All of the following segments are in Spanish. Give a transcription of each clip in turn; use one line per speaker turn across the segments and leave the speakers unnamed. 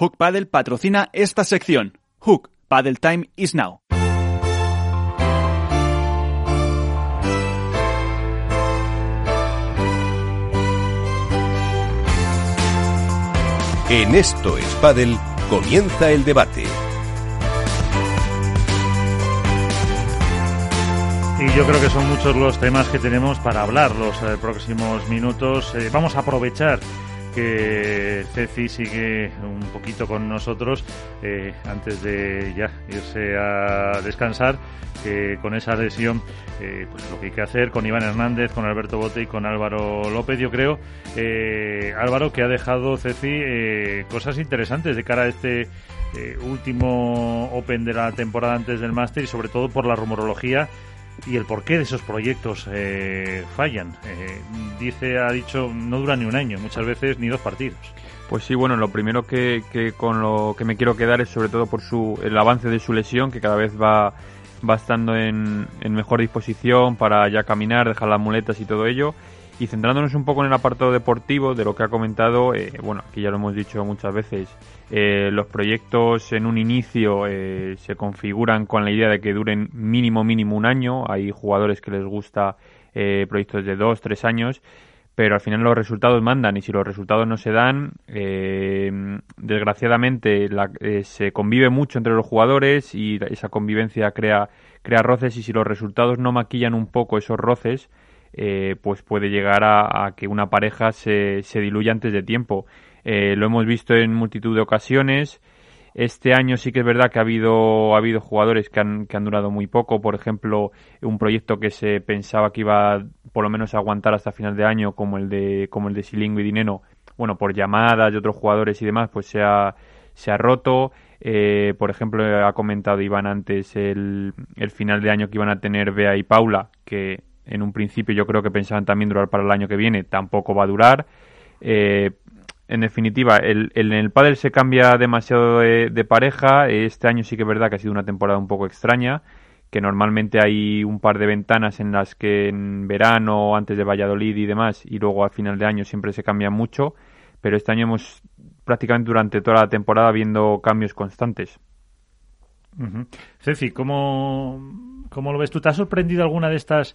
Hook Paddle patrocina esta sección. Hook Paddle Time is now.
En esto es Paddle comienza el debate.
Y yo creo que son muchos los temas que tenemos para hablar los eh, próximos minutos. Eh, vamos a aprovechar que Ceci sigue un poquito con nosotros eh, antes de ya irse a descansar que con esa lesión eh, pues lo que hay que hacer con Iván Hernández con Alberto Bote y con Álvaro López yo creo. Eh, Álvaro que ha dejado Ceci cosas interesantes de cara a este último Open de la temporada antes del máster y sobre todo por la rumorología y el porqué de esos proyectos eh, fallan. Eh, dice, ha dicho, no dura ni un año, muchas veces ni dos partidos.
Pues sí, bueno, lo primero que, que con lo que me quiero quedar es sobre todo por su, el avance de su lesión, que cada vez va, va estando en, en mejor disposición para ya caminar, dejar las muletas y todo ello. Y centrándonos un poco en el apartado deportivo de lo que ha comentado, eh, bueno, aquí ya lo hemos dicho muchas veces, eh, los proyectos en un inicio eh, se configuran con la idea de que duren mínimo, mínimo un año. Hay jugadores que les gusta proyectos de dos, tres años, pero al final los resultados mandan y si los resultados no se dan, desgraciadamente se convive mucho entre los jugadores y esa convivencia crea, crea roces y si los resultados no maquillan un poco esos roces, eh, pues puede llegar a, que una pareja se, se, diluya antes de tiempo. Eh, lo hemos visto en multitud de ocasiones. Este año sí que es verdad que ha habido, ha habido jugadores que han, que han durado muy poco. Por ejemplo, un proyecto que se pensaba que iba por lo menos a aguantar hasta final de año, como el de, como el de Silingo y Dineno, bueno, por llamadas de otros jugadores y demás, pues se ha, se ha roto. Eh, por ejemplo, ha comentado Iván antes el, el final de año que iban a tener Bea y Paula, que en un principio yo creo que pensaban también durar para el año que viene, tampoco va a durar. Eh, en definitiva, el, en el pádel se cambia demasiado de, pareja. Este año sí que es verdad que ha sido una temporada un poco extraña, que normalmente hay un par de ventanas en las que en verano, antes de Valladolid y demás, y luego al final de año siempre se cambia mucho, pero este año hemos prácticamente durante toda la temporada viendo cambios constantes.
Ceci, ¿cómo, ¿cómo lo ves tú? ¿Te ha sorprendido alguna de estas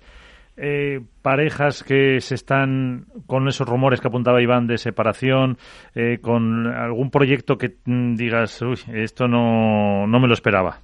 eh, parejas que se están con esos rumores que apuntaba Iván de separación, eh, con algún proyecto que mm, digas, uy, esto no, no me lo esperaba?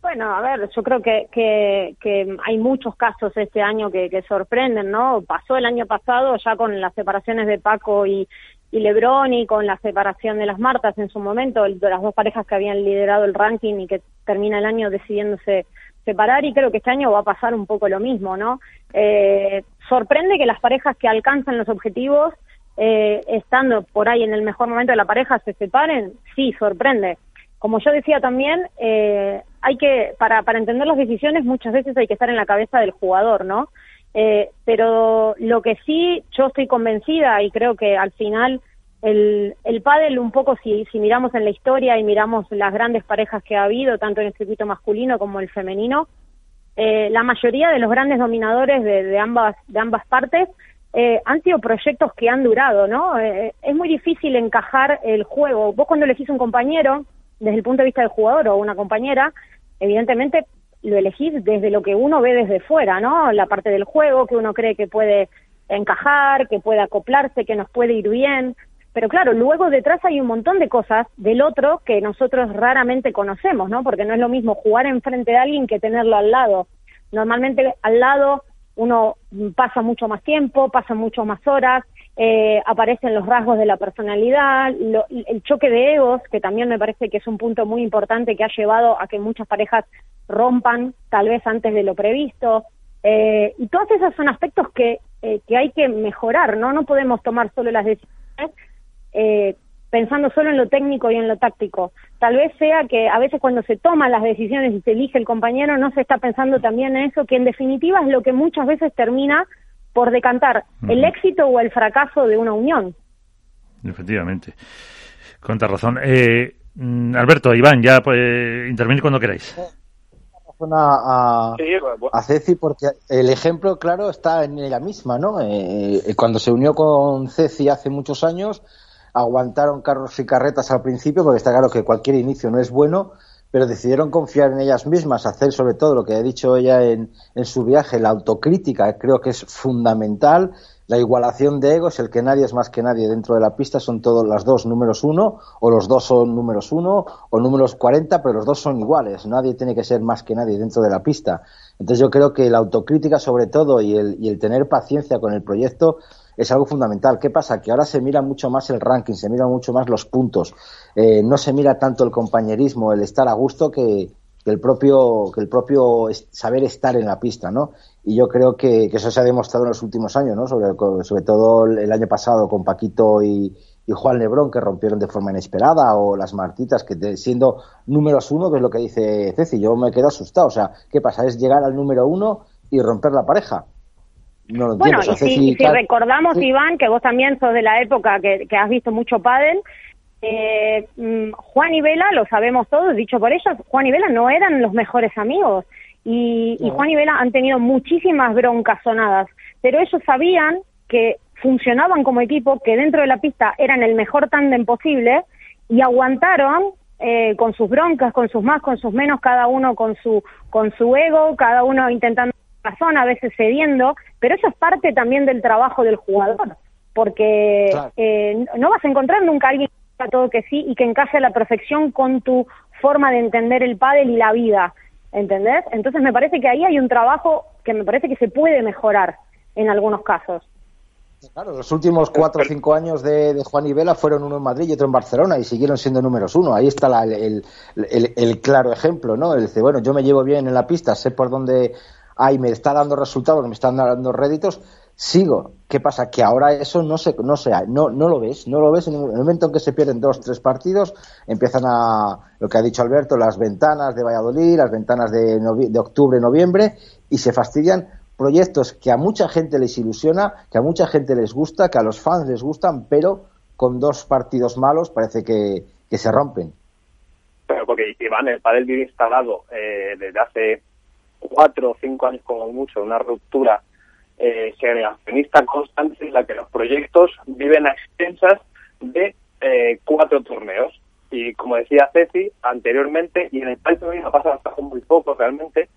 Bueno, a ver, yo creo que, que, hay muchos casos este año que, sorprenden, ¿no? Pasó el año pasado ya con las separaciones de Paco y, y Lebrón y con la separación de las Martas en su momento, de las dos parejas que habían liderado el ranking y que termina el año decidiéndose separar y creo que este año va a pasar un poco lo mismo, ¿no? Eh, sorprende que las parejas que alcanzan los objetivos, eh, estando por ahí en el mejor momento de la pareja, se separen, sí, sorprende. Como yo decía también, eh, hay que, para, para entender las decisiones muchas veces hay que estar en la cabeza del jugador, ¿no? pero lo que sí yo estoy convencida y creo que al final el, el pádel un poco si, si miramos en la historia y miramos las grandes parejas que ha habido, tanto en el circuito masculino como el femenino, eh, la mayoría de los grandes dominadores de, de ambas, de ambas partes eh, han sido proyectos que han durado, ¿no? Eh, es muy difícil encajar el juego. Vos cuando elegís un compañero, desde el punto de vista del jugador o una compañera, evidentemente lo elegís desde lo que uno ve desde fuera, ¿no? La parte del juego que uno cree que puede encajar, que puede acoplarse, que nos puede ir bien. Pero claro, luego detrás hay un montón de cosas del otro que nosotros raramente conocemos, ¿no? Porque no es lo mismo jugar enfrente de alguien que tenerlo al lado. Normalmente al lado uno pasa mucho más tiempo, pasa mucho más horas, eh, aparecen los rasgos de la personalidad, el choque de egos, que también me parece que es un punto muy importante que ha llevado a que muchas parejas rompan tal vez antes de lo previsto. Eh, y todos esos son aspectos que, eh, que hay que mejorar, ¿no? No podemos tomar solo las decisiones eh, pensando solo en lo técnico y en lo táctico. Tal vez sea que a veces cuando se toman las decisiones y se elige el compañero no se está pensando también en eso, que en definitiva es lo que muchas veces termina por decantar el éxito o el fracaso de una unión.
Efectivamente. Con razón. Eh, mm, Alberto, Iván, ya pues, intervenir cuando queráis.
A, a, Ceci porque el ejemplo claro está en ella misma, ¿no? Eh, cuando se unió con Ceci hace muchos años, aguantaron carros y carretas al principio, porque está claro que cualquier inicio no es bueno, pero decidieron confiar en ellas mismas, hacer sobre todo lo que ha dicho ella en, en su viaje, la autocrítica, creo que es fundamental, la igualación de egos, el que nadie es más que nadie dentro de la pista, son todos las dos números uno, o los dos son números uno, o números cuarenta, pero los dos son iguales. Nadie tiene que ser más que nadie dentro de la pista. Entonces yo creo que la autocrítica sobre todo y el, y el tener paciencia con el proyecto es algo fundamental. ¿Qué pasa? Que ahora se mira mucho más el ranking, se mira mucho más los puntos, eh, no se mira tanto el compañerismo, el estar a gusto que, el propio que el propio saber estar en la pista, ¿no? Y yo creo que, eso se ha demostrado en los últimos años, ¿no? Sobre, todo el año pasado con Paquito y, Juan Lebrón que rompieron de forma inesperada o las Martitas que siendo números uno, que es lo que dice Ceci, yo me quedo asustado. O sea, ¿qué pasa? Es llegar al número uno y romper la pareja
bueno, y si, recordamos, Iván, que vos también sos de la época que, has visto mucho pádel, eh, mm, Juan y Vela, lo sabemos todos, dicho por ellos, Juan y Vela no eran los mejores amigos. Y, y Juan y Vela han tenido muchísimas broncas sonadas, pero ellos sabían que funcionaban como equipo, que dentro de la pista eran el mejor tándem posible y aguantaron eh, con sus broncas, con sus más, con sus menos, cada uno con su con su ego, cada uno intentando razón, a veces cediendo, pero eso es parte también del trabajo del jugador, porque eh, no vas a encontrar nunca a alguien que diga todo que sí y que encaje a la perfección con tu forma de entender el pádel y la vida, ¿entendés? Entonces me parece que ahí hay un trabajo que me parece que se puede mejorar en algunos casos.
Claro, los últimos cuatro o cinco años de, Juan y Vela fueron uno en Madrid y otro en Barcelona y siguieron siendo números uno. Ahí está el, el, claro ejemplo, ¿no? El dice, bueno, yo me llevo bien en la pista, sé por dónde ay, me está dando resultados, me están dando réditos, sigo. ¿Qué pasa? Que ahora eso no se, no se, no, no lo ves, no lo ves en, el momento en que se pierden dos, tres partidos, empiezan a, lo que ha dicho Alberto, las ventanas de Valladolid, las ventanas de, de octubre, noviembre, y se fastidian proyectos que a mucha gente les ilusiona, que a mucha gente les gusta, que a los fans les gustan, pero con dos partidos malos parece que, se rompen.
Pero porque Iván, el padel vive instalado eh, desde hace cuatro o cinco años como mucho, una ruptura eh, segregacionista constante en la que los proyectos viven a extensas de eh, cuatro torneos. Y como decía Ceci anteriormente, y en el país también ha pasado hasta muy poco realmente,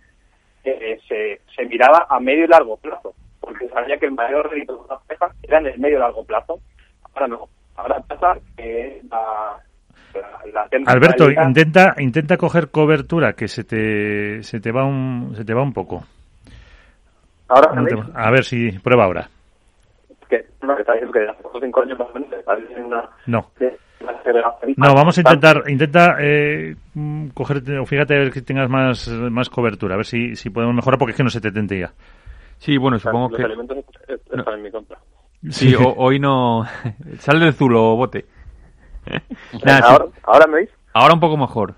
eh, se, se miraba a medio y largo plazo, porque sabía que el mayor rédito de las pejas era en el medio y largo plazo. Ahora no, ahora pasa que la,
Alberto, intenta, intenta coger cobertura, que se te, se te va un, se te va un poco.
Ahora,
a ver si prueba ahora.
Que, no, que que hace cinco años más o menos, una,
no. No, vamos a intentar, intenta eh, cogerte, o fíjate a ver que tengas más, más cobertura, a ver si, si podemos mejorar, porque es que no se te tente ya.
Sí, bueno, supongo
los
que...
Alimentos están en mi contra.
Sí, hoy no... Sale del zulo, bote.
ahora, me veis?
Ahora un poco mejor.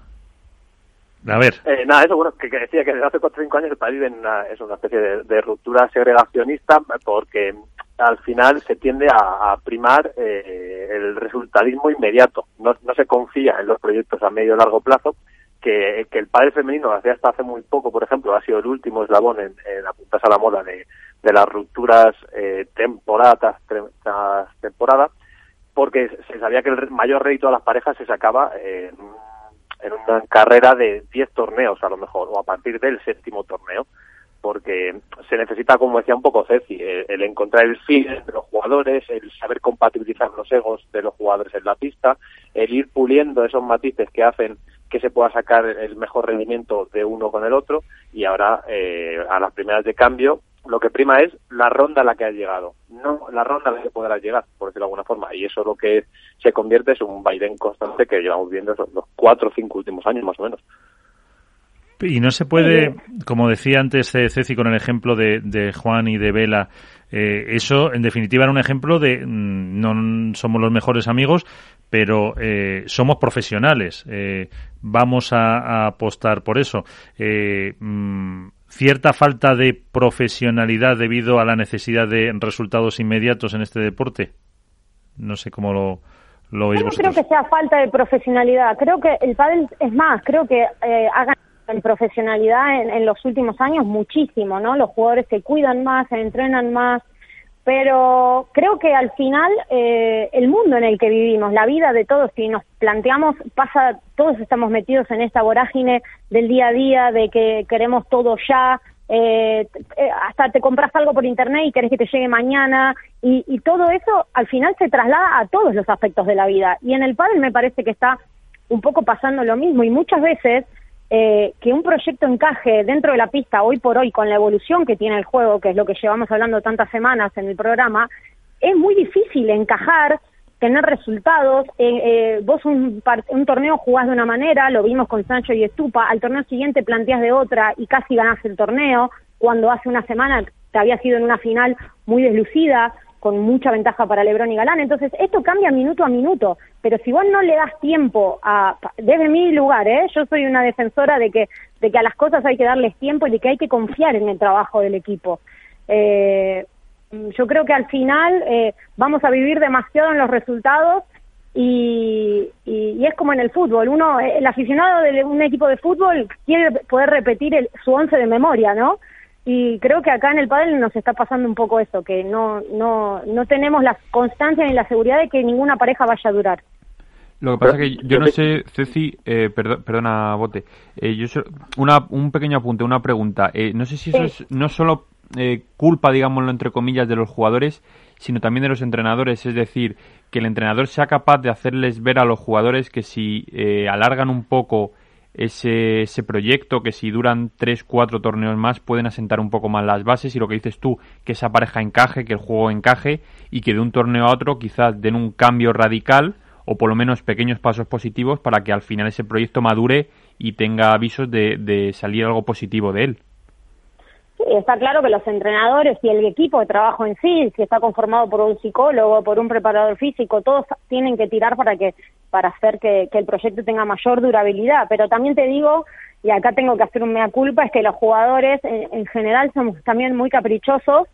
A ver.
Eh, nada, eso, bueno, que, decía que desde hace 4 o 5 años el país vive en una, es una especie de, ruptura segregacionista porque al final se tiende a, primar eh, el resultadismo inmediato. No, no se confía en los proyectos a medio y largo plazo, que, que el padre femenino, hasta hace muy poco, por ejemplo, ha sido el último eslabón en, en apuntarse a la moda de, de las rupturas eh, temporada tras temporada porque se sabía que el mayor rédito de las parejas se sacaba en, una carrera de 10 torneos a lo mejor, o a partir del séptimo torneo, porque se necesita, como decía un poco Ceci, el, encontrar el fin de los jugadores, el saber compatibilizar los egos de los jugadores en la pista, el ir puliendo esos matices que hacen que se pueda sacar el mejor rendimiento de uno con el otro, y ahora eh, a las primeras de cambio lo que prima es la ronda a la que has llegado, no la ronda a la que podrás llegar, por decirlo de alguna forma. Y eso lo que se convierte es un vaivén constante que llevamos viendo los cuatro o cinco últimos años, más o menos.
Y no se puede, como decía antes Ceci con el ejemplo de, Juan y de Vela, eh, eso en definitiva era un ejemplo de mm, no somos los mejores amigos, pero eh, somos profesionales. Eh, vamos a, apostar por eso. Cierta falta de profesionalidad debido a la necesidad de resultados inmediatos en este deporte? No sé cómo lo, lo veis
Yo
no
creo que sea falta de profesionalidad. Creo que el pádel, es más, creo que eh, hagan en profesionalidad en, los últimos años muchísimo, ¿no? Los jugadores se cuidan más, se entrenan más, pero creo que al final eh, el mundo en el que vivimos, la vida de todos, si nos planteamos, pasa, todos estamos metidos en esta vorágine del día a día, de que queremos todo ya, eh, eh, hasta te compras algo por internet y querés que te llegue mañana, y, y, todo eso al final se traslada a todos los aspectos de la vida. Y en el pádel me parece que está un poco pasando lo mismo, y muchas veces eh, que un proyecto encaje dentro de la pista hoy por hoy con la evolución que tiene el juego, que es lo que llevamos hablando tantas semanas en el programa, es muy difícil encajar, tener resultados. Eh, eh, vos un, un, torneo jugás de una manera, lo vimos con Sancho y Estupa, al torneo siguiente planteás de otra y casi ganás el torneo, cuando hace una semana te había sido en una final muy deslucida con mucha ventaja para Lebron y Galán. Entonces, esto cambia minuto a minuto, pero si vos no le das tiempo a, desde mi lugar, ¿eh? yo soy una defensora de que, de que a las cosas hay que darles tiempo y de que hay que confiar en el trabajo del equipo. Eh, yo creo que al final eh, vamos a vivir demasiado en los resultados y, y, es como en el fútbol. Uno, el aficionado de un equipo de fútbol quiere poder repetir el, su once de memoria, ¿no? Y creo que acá en el pádel nos está pasando un poco eso, que no, no, no tenemos la constancia ni la seguridad de que ninguna pareja vaya a durar.
Lo que pasa es que yo no sé, Ceci, eh, perdona, Bote, eh, yo una, un pequeño apunte, una pregunta. Eh, no sé si eso es no solo eh, culpa, digámoslo entre comillas, de los jugadores, sino también de los entrenadores. Es decir, que el entrenador sea capaz de hacerles ver a los jugadores que si alargan un poco ese, ese proyecto, que si duran tres, cuatro torneos más pueden asentar un poco más las bases y lo que dices tú, que esa pareja encaje, que el juego encaje y que de un torneo a otro quizás den un cambio radical o por lo menos pequeños pasos positivos para que al final ese proyecto madure y tenga avisos de, de salir algo positivo de él.
Está claro que los entrenadores y el equipo de trabajo en sí, si está conformado por un psicólogo, por un preparador físico, todos tienen que tirar para que para hacer que, el proyecto tenga mayor durabilidad. Pero también te digo, y acá tengo que hacer un mea culpa, es que los jugadores en, general somos también muy caprichosos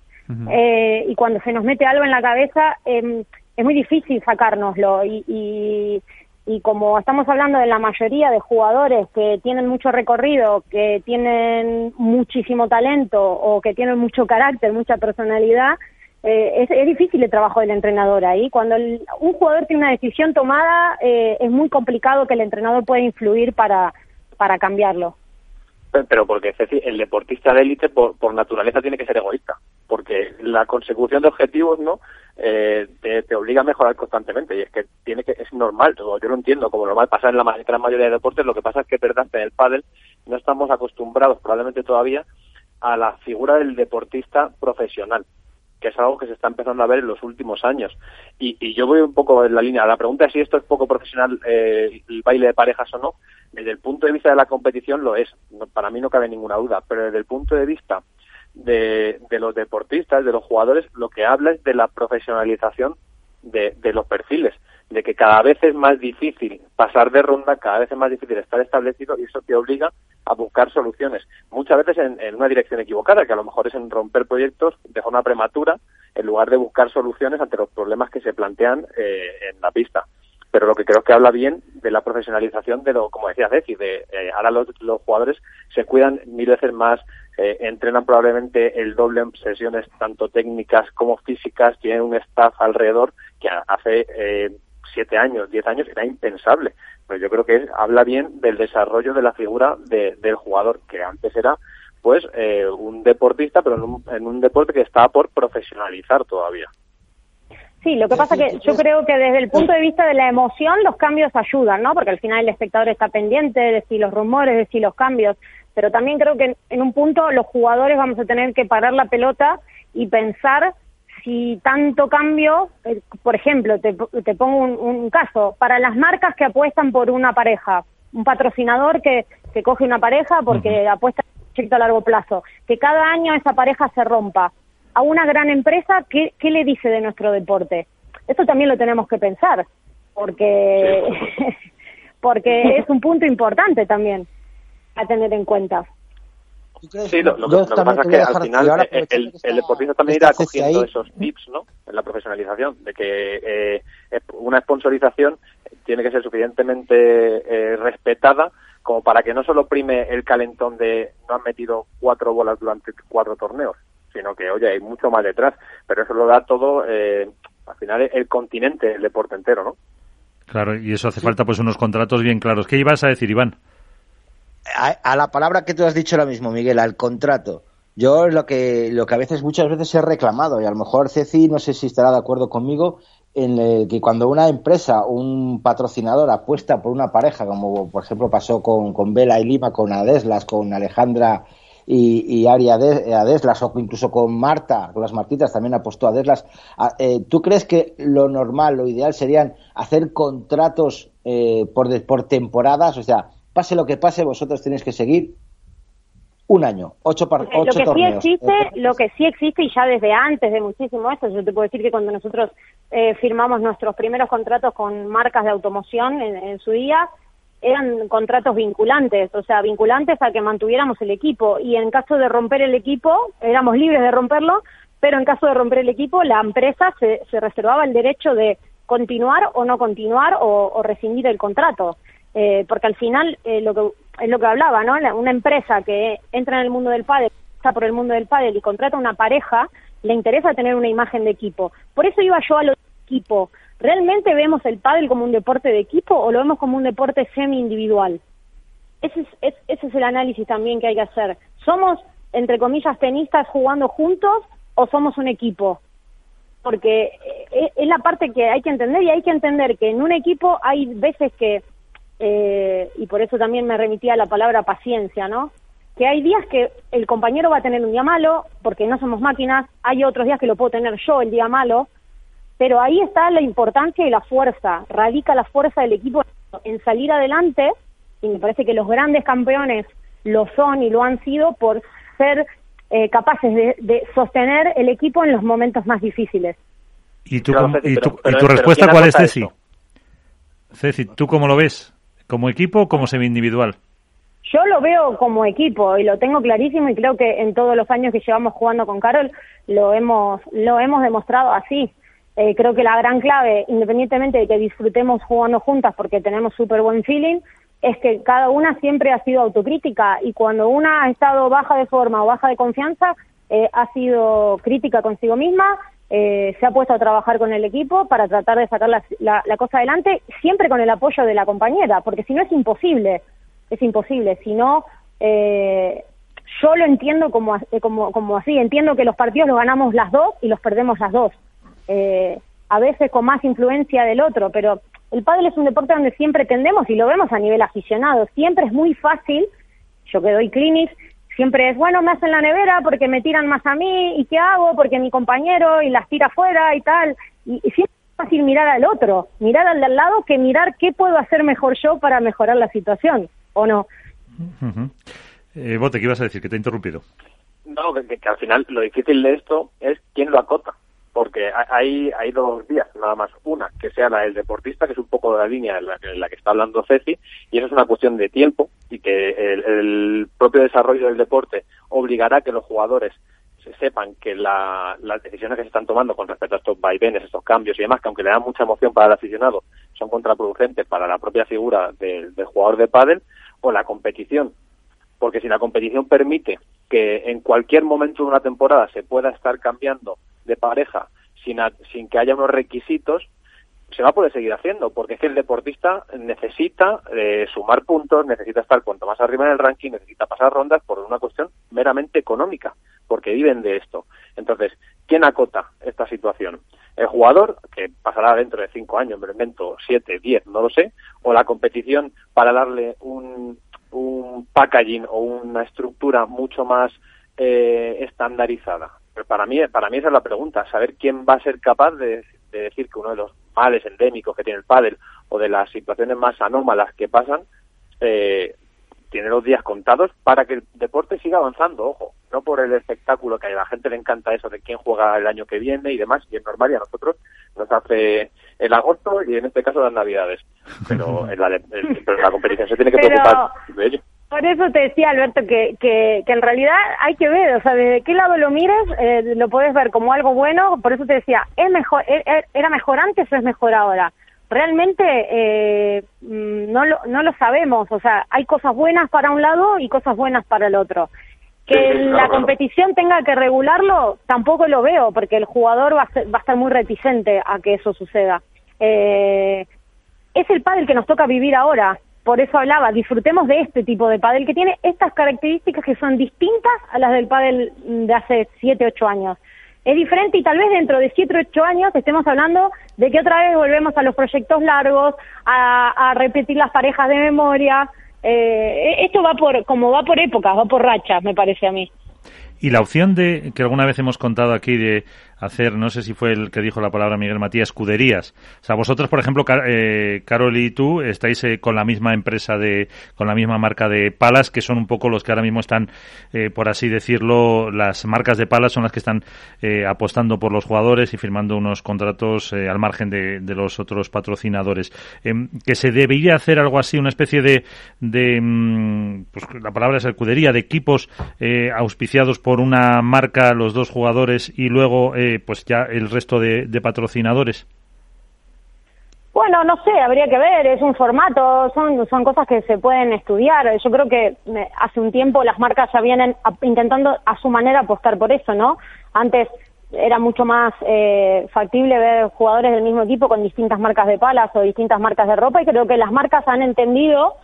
eh, y cuando se nos mete algo en la cabeza eh, es muy difícil sacárnoslo y, y y como estamos hablando de la mayoría de jugadores que tienen mucho recorrido, que tienen muchísimo talento o que tienen mucho carácter, mucha personalidad, eh, es, difícil el trabajo del entrenador ahí. Cuando un jugador tiene una decisión tomada, eh, es muy complicado que el entrenador pueda influir para, para cambiarlo.
Pero porque el deportista de élite por, por naturaleza tiene que ser egoísta, porque la consecución de objetivos no eh, te, obliga a mejorar constantemente y es que tiene que es normal, yo lo entiendo como normal pasar en la gran mayoría de deportes, lo que pasa es que verdad en el pádel no estamos acostumbrados probablemente todavía a la figura del deportista profesional que es algo que se está empezando a ver en los últimos años. Y, y yo voy un poco en la línea. La pregunta es si esto es poco profesional, eh, el baile de parejas o no. Desde el punto de vista de la competición lo es. para mí no cabe ninguna duda. Pero desde el punto de vista de, de los deportistas, de los jugadores, lo que habla es de la profesionalización de, de los perfiles de que cada vez es más difícil pasar de ronda, cada vez es más difícil estar establecido y eso te obliga a buscar soluciones, muchas veces en, una dirección equivocada, que a lo mejor es en romper proyectos de forma prematura en lugar de buscar soluciones ante los problemas que se plantean eh, en la pista. Pero lo que creo que habla bien de la profesionalización de lo, como decía Ceci, de eh, ahora los, los, jugadores se cuidan mil veces más, eh, entrenan probablemente el doble en sesiones tanto técnicas como físicas, tienen un staff alrededor que hace eh, siete años, diez años era impensable. Pero yo creo que habla bien del desarrollo de la figura del jugador, que antes era pues eh, un deportista, pero en un, deporte que estaba por profesionalizar todavía.
Sí, lo que pasa que yo creo que desde el punto de vista de la emoción los cambios ayudan, ¿no? Porque al final el espectador está pendiente de si los rumores, de si los cambios, pero también creo que en un punto los jugadores vamos a tener que parar la pelota y pensar si tanto cambio, eh, por ejemplo, te, te pongo un, caso, para las marcas que apuestan por una pareja, un patrocinador que, que coge una pareja porque apuesta en un proyecto a largo plazo, que cada año esa pareja se rompa. A una gran empresa, ¿qué, qué le dice de nuestro deporte? Eso también lo tenemos que pensar, porque, porque es un punto importante también a tener en cuenta.
Sí, lo, que pasa es que al final el, el, deportista también irá cogiendo esos tips, ¿no? En la profesionalización, de que eh, una sponsorización tiene que ser suficientemente eh, respetada como para que no solo prime el calentón de no han metido cuatro bolas durante cuatro torneos, sino que, oye, hay mucho más detrás, pero eso lo da todo, eh, al final, el continente, el deporte entero, ¿no?
Claro, y eso hace falta pues unos contratos bien claros. ¿Qué ibas a decir, Iván?
A, la palabra que tú has dicho ahora mismo, Miguel, al contrato. Yo lo que, lo que a veces, muchas veces he reclamado, y a lo mejor Ceci no sé si estará de acuerdo conmigo, en el que cuando una empresa, un patrocinador apuesta por una pareja, como por ejemplo pasó con, con Vela y Lima, con Adeslas, con Alejandra y, y Ari Adeslas, o incluso con Marta, con las Martitas también apostó a Adeslas, eh, ¿tú crees que lo normal, lo ideal serían hacer contratos eh, por, por temporadas? O sea, pase lo que pase, vosotros tenéis que seguir un año, ocho, par
lo que
Sí
existe, lo que sí existe y ya desde antes de muchísimo esto, yo te puedo decir que cuando nosotros eh, firmamos nuestros primeros contratos con marcas de automoción en, su día, eran contratos vinculantes, o sea, vinculantes a que mantuviéramos el equipo y en caso de romper el equipo, éramos libres de romperlo, pero en caso de romper el equipo, la empresa se, se reservaba el derecho de continuar o no continuar o, o rescindir el contrato. Eh, porque al final eh, lo que es lo que hablaba, ¿no? Una empresa que entra en el mundo del pádel, está por el mundo del pádel y contrata una pareja, le interesa tener una imagen de equipo. Por eso iba yo a lo equipo. ¿Realmente vemos el pádel como un deporte de equipo o lo vemos como un deporte semi-individual? Ese es, ese es el análisis también que hay que hacer. ¿Somos, entre comillas, tenistas jugando juntos o somos un equipo? Porque eh, es la parte que hay que entender y hay que entender que en un equipo hay veces que eh, y por eso también me remitía a la palabra paciencia, ¿no? Que hay días que el compañero va a tener un día malo, porque no somos máquinas, hay otros días que lo puedo tener yo el día malo, pero ahí está la importancia y la fuerza, radica la fuerza del equipo en salir adelante, y me parece que los grandes campeones lo son y lo han sido por ser eh, capaces de, sostener el equipo en los momentos más difíciles.
¿Y tu, y tu, respuesta cuál es, Ceci? Ceci, ¿tú cómo lo ves? ¿Como equipo o como semi-individual?
Yo lo veo como equipo y lo tengo clarísimo y creo que en todos los años que llevamos jugando con Carol lo hemos, lo hemos demostrado así. Eh, creo que la gran clave, independientemente de que disfrutemos jugando juntas porque tenemos súper buen feeling, es que cada una siempre ha sido autocrítica y cuando una ha estado baja de forma o baja de confianza, eh, ha sido crítica consigo misma eh, se ha puesto a trabajar con el equipo para tratar de sacar la, cosa adelante, siempre con el apoyo de la compañera, porque si no es imposible, es imposible. Si no, eh, yo lo entiendo como, eh, como, como así, entiendo que los partidos los ganamos las dos y los perdemos las dos. a veces con más influencia del otro, pero el pádel es un deporte donde siempre tendemos, y lo vemos a nivel aficionado, siempre es muy fácil, yo que doy clinics, siempre es, bueno, me hacen la nevera porque me tiran más a mí, ¿y qué hago? Porque mi compañero y las tira afuera y tal. Y, siempre es fácil mirar al otro, mirar al de al lado que mirar qué puedo hacer mejor yo para mejorar la situación, ¿o no?
eh, Bote, ¿qué ibas a decir? Que te he interrumpido.
No, que al final lo difícil de esto es quién lo acota porque hay, dos vías, nada más. Una, que sea la del deportista, que es un poco la línea en la, que está hablando Ceci, y eso es una cuestión de tiempo y que el, propio desarrollo del deporte obligará a que los jugadores se sepan que las decisiones que se están tomando con respecto a estos vaivenes, estos cambios y demás, que aunque le dan mucha emoción para el aficionado, son contraproducentes para la propia figura del, del jugador de pádel, o la competición. Porque si la competición permite que en cualquier momento de una temporada se pueda estar cambiando de pareja sin, sin que haya unos requisitos, se va a poder seguir haciendo, porque es que el deportista necesita eh, sumar puntos, necesita estar cuanto más arriba en el ranking, necesita pasar rondas por una cuestión meramente económica, porque viven de esto. Entonces, ¿quién acota esta situación? ¿El jugador, que pasará dentro de cinco años, me invento, siete, diez, no lo sé, o la competición para darle un, un packaging o una estructura mucho más eh, estandarizada? Para mí, para mí esa es la pregunta, saber quién va a ser capaz de, decir que uno de los males endémicos que tiene el pádel o de las situaciones más anómalas que pasan, eh, tiene los días contados para que el deporte siga avanzando, ojo, no por el espectáculo que a la gente le encanta eso de quién juega el año que viene y demás, y es normal y a nosotros nos hace el agosto y en este caso las navidades, pero, en la, la competición se tiene que preocupar de ello.
Por eso te decía, Alberto, que, que, que, en realidad hay que ver, o sea, desde qué lado lo mires, eh, lo puedes ver como algo bueno. Por eso te decía, ¿es mejor, e, e, ¿era mejor antes o es mejor ahora? Realmente eh, mm, no, lo, no lo sabemos, o sea, hay cosas buenas para un lado y cosas buenas para el otro. Que la competición tenga que regularlo, tampoco lo veo, porque el jugador va a, va a estar muy reticente a que eso suceda. Eh, es el pádel que nos toca vivir ahora. Por eso hablaba, disfrutemos de este tipo de pádel que tiene estas características que son distintas a las del pádel de hace 7, 8 años. Es diferente y tal vez dentro de 7, 8 años estemos hablando de que otra vez volvemos a los proyectos largos, a, repetir las parejas de memoria. Eh, esto va por, como va por épocas, va por rachas, me parece a mí.
Y la opción de que alguna vez hemos contado aquí de hacer, no sé si fue el que dijo la palabra Miguel Matías, escuderías. O sea, vosotros, por ejemplo, eh, Carol y tú, estáis eh, con la misma empresa de, con la misma marca de palas, que son un poco los que ahora mismo están, eh, por así decirlo, las marcas de palas son las que están apostando por los jugadores y firmando unos contratos al margen de, los otros patrocinadores. Em, que se debería hacer algo así, una especie de, de mm, pues la palabra es escudería, de equipos auspiciados por una marca, los dos jugadores, y luego pues ya el resto de, patrocinadores?
Bueno, no sé, habría que ver, es un formato, son, son cosas que se pueden estudiar. Yo creo que hace un tiempo las marcas ya vienen intentando a su manera apostar por eso, ¿no? Antes era mucho más eh, factible ver jugadores del mismo equipo con distintas marcas de palas o distintas marcas de ropa y creo que las marcas han entendido,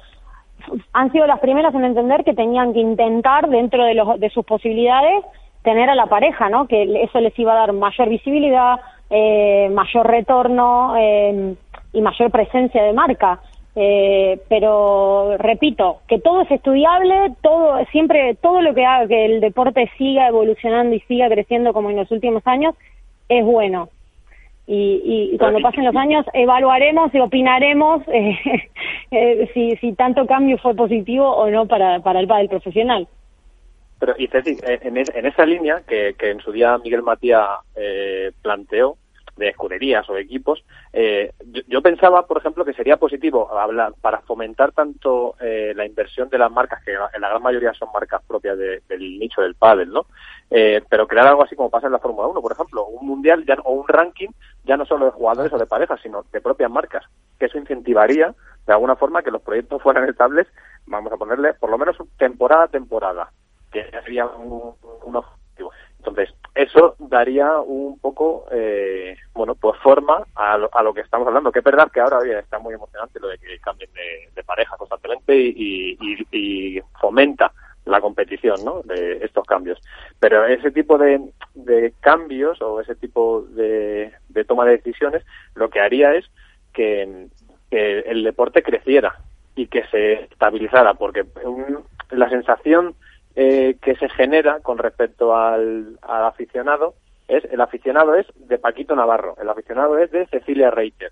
han sido las primeras en entender que tenían que intentar dentro de, los, de sus posibilidades tener a la pareja, ¿no? Que eso les iba a dar mayor visibilidad, eh, mayor retorno eh, y mayor presencia de marca. Eh, pero repito, que todo es estudiable, todo siempre todo lo que haga que el deporte siga evolucionando y siga creciendo como en los últimos años es bueno. Y, y, cuando pasen los años evaluaremos y opinaremos eh, si, si tanto cambio fue positivo o no para, para el pádel profesional.
Pero, y Ceci, en, en esa línea que, que, en su día Miguel Matías eh, planteó, de escuderías o equipos, eh, yo, pensaba, por ejemplo, que sería positivo hablar para fomentar tanto eh, la inversión de las marcas, que en la gran mayoría son marcas propias del nicho del pádel, ¿no? Eh, pero crear algo así como pasa en la Fórmula 1, por ejemplo, un mundial ya, o un ranking ya no solo de jugadores o de parejas, sino de propias marcas, que eso incentivaría de alguna forma que los proyectos fueran estables, vamos a ponerle por lo menos temporada a temporada sería un, objetivo. Entonces, eso daría un poco, eh, bueno, pues forma a lo, que estamos hablando, que es verdad que ahora está muy emocionante lo de que cambien de, pareja constantemente y, y, fomenta la competición, ¿no? De estos cambios. Pero ese tipo de, de cambios o ese tipo de, de, toma de decisiones lo que haría es que, que el deporte creciera y que se estabilizara, porque la sensación eh, que se genera con respecto al, aficionado es el aficionado es de Paquito Navarro, el aficionado es de Cecilia Reiter,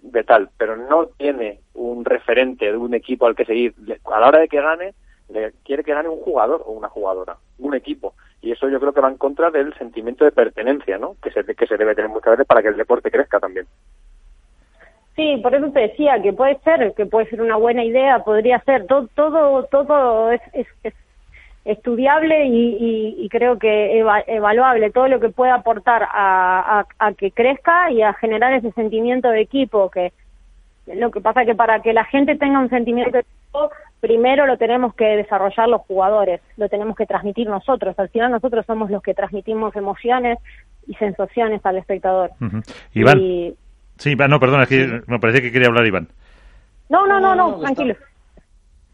de tal, pero no tiene un referente de un equipo al que seguir. A la hora de que gane, le quiere que gane un jugador o una jugadora, un equipo. Y eso yo creo que va en contra del sentimiento de pertenencia, ¿no? Que se, que se debe tener muchas veces para que el deporte crezca también.
Sí, por eso te decía que puede ser, que puede ser una buena idea, podría ser, todo, todo, todo es, estudiable y, creo que evaluable todo lo que pueda aportar a, que crezca y a generar ese sentimiento de equipo que lo que pasa es que para que la gente tenga un sentimiento de equipo primero lo tenemos que desarrollar los jugadores lo tenemos que transmitir nosotros. Al final nosotros somos los que transmitimos emociones y sensaciones al espectador.
Iván. Sí Iván no perdona es que me parece que quería hablar Iván.
No no no no, tranquilo.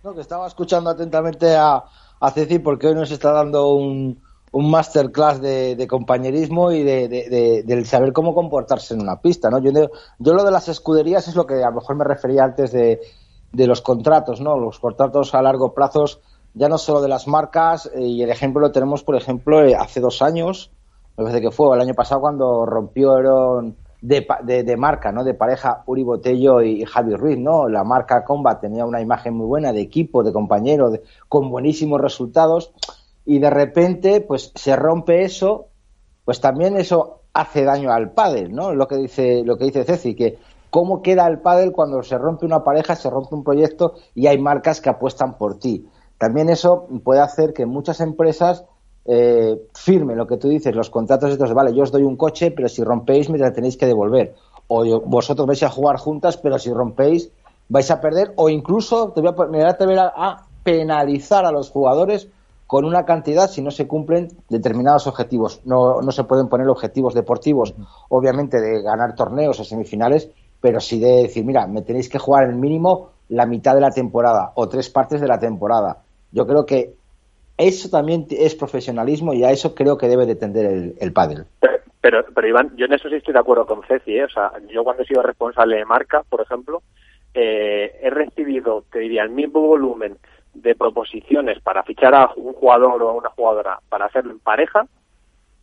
no que estaba escuchando atentamente a a Ceci porque hoy nos está dando un, un masterclass de, de, compañerismo y de, de, del saber cómo comportarse en una pista, ¿no? Yo, yo lo de las escuderías es lo que a lo mejor me refería antes de, de los contratos, ¿no? Los contratos a largo plazo, ya no solo de las marcas, eh, y el ejemplo lo tenemos, por ejemplo, eh, hace dos años, me parece que fue el año pasado cuando rompieron de, de, marca, ¿no? De pareja Uri Botello y Javi Ruiz, ¿no? La marca Combat tenía una imagen muy buena de equipo, de compañero, con buenísimos resultados y de repente, pues se rompe eso, pues también eso hace daño al pádel, ¿no? Lo que dice, lo que dice Ceci, que cómo queda el pádel cuando se rompe una pareja, se rompe un proyecto y hay marcas que apuestan por ti. También eso puede hacer que muchas empresas eh, firme lo que tú dices, los contratos estos, vale, yo os doy un coche, pero si rompéis me la tenéis que devolver. O vosotros vais a jugar juntas, pero si rompéis vais a perder. O incluso te voy a, me voy a penalizar a los jugadores con una cantidad si no se cumplen determinados objetivos. No, no se pueden poner objetivos deportivos, obviamente, de ganar torneos o semifinales, pero sí de decir, mira, me tenéis que jugar el mínimo la mitad de la temporada o tres partes de la temporada. Yo creo que eso también es profesionalismo y a eso creo que debe de tender el, el pádel.
Pero, pero, Iván, yo en eso sí estoy de acuerdo con Ceci. ¿eh? O sea, yo cuando he sido responsable de marca, por ejemplo, eh, he recibido, te diría, el mismo volumen de proposiciones para fichar a un jugador o a una jugadora para hacerlo en pareja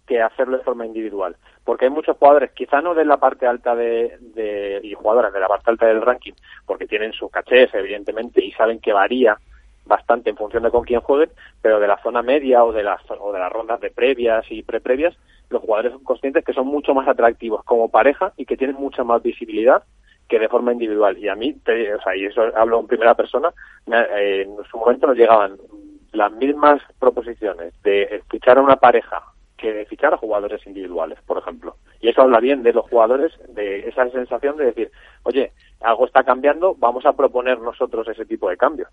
que hacerlo de forma individual. Porque hay muchos jugadores, quizá no de la parte alta de, de, y jugadoras de la parte alta del ranking, porque tienen sus cachés, evidentemente, y saben que varía bastante en función de con quién jueguen, pero de la zona media o de las, o de las rondas de previas y preprevias, los jugadores son conscientes que son mucho más atractivos como pareja y que tienen mucha más visibilidad que de forma individual. Y a mí, o sea, y eso hablo en primera persona, eh, en su momento nos llegaban las mismas proposiciones de fichar a una pareja que de fichar a jugadores individuales, por ejemplo. Y eso habla bien de los jugadores, de esa sensación de decir, oye, algo está cambiando, vamos a proponer nosotros ese tipo de cambio.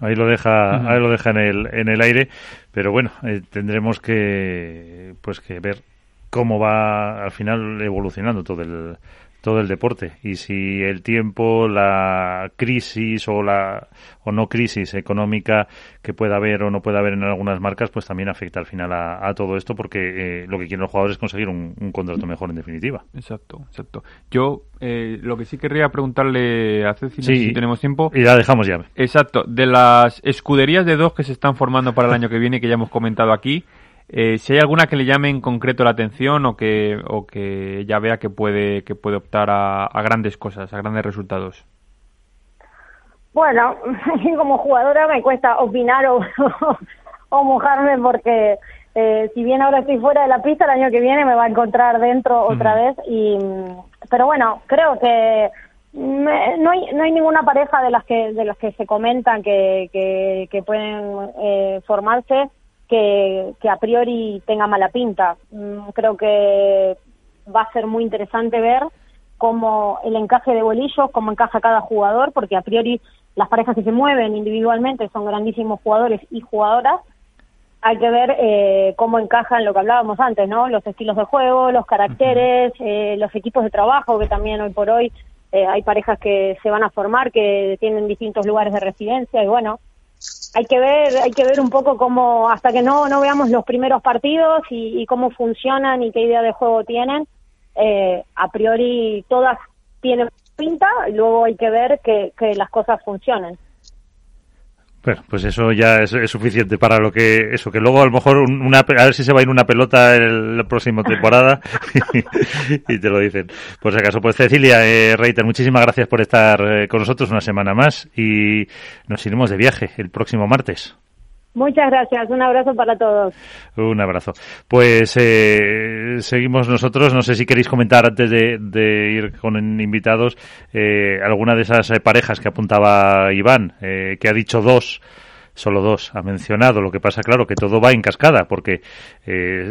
Ahí lo deja, ahí lo deja en el, en el aire, pero bueno, eh, tendremos que, pues que ver cómo va al final evolucionando todo el, todo el deporte y si el tiempo, la crisis o la o no crisis económica que pueda haber o no pueda haber en algunas marcas, pues también afecta al final a, todo esto porque eh, lo que quieren los jugadores es conseguir un, contrato mejor en definitiva.
Exacto, exacto. Yo eh, lo que sí querría preguntarle a Ceci, si tenemos tiempo.
Y la dejamos ya.
Exacto, de las escuderías de dos que se están formando para el año que viene que ya hemos comentado aquí. Eh, si hay alguna que le llame en concreto la atención o que, o que ya vea que puede, que puede optar a, grandes cosas, a grandes resultados.
Bueno, como jugadora me cuesta opinar o, o mojarme porque eh, si bien ahora estoy fuera de la pista, el año que viene me va a encontrar dentro otra vez. y Pero bueno, creo que no, hay, no hay ninguna pareja de las que, de las que se comentan que, que, que pueden eh, formarse que, a priori tenga mala pinta. Mm, creo que va a ser muy interesante ver cómo el encaje de bolillos, cómo encaja cada jugador, porque a priori las parejas que se mueven individualmente son grandísimos jugadores y jugadoras. Hay que ver eh, cómo encajan lo que hablábamos antes, ¿no? Los estilos de juego, los caracteres, eh, los equipos de trabajo, que también hoy por hoy eh, hay parejas que se van a formar, que tienen distintos lugares de residencia y bueno, hay que ver hay que ver un poco cómo hasta que no no veamos los primeros partidos y, cómo funcionan y qué idea de juego tienen eh, a priori todas tienen pinta y luego hay que ver que, que las cosas funcionen
bueno, pues eso ya es, suficiente para lo que eso que luego a lo mejor una a ver si se va a ir una pelota en la próxima temporada y, te lo dicen. Por si acaso, pues Cecilia eh, Reiter, muchísimas gracias por estar eh, con nosotros una semana más y nos iremos de viaje el próximo martes.
Muchas gracias, un abrazo para todos.
Un abrazo. Pues eh, seguimos nosotros. No sé si queréis comentar antes de, ir con invitados eh, alguna de esas eh, parejas que apuntaba Iván, que ha dicho dos solo dos ha mencionado. Lo que pasa, claro, que todo va en cascada, porque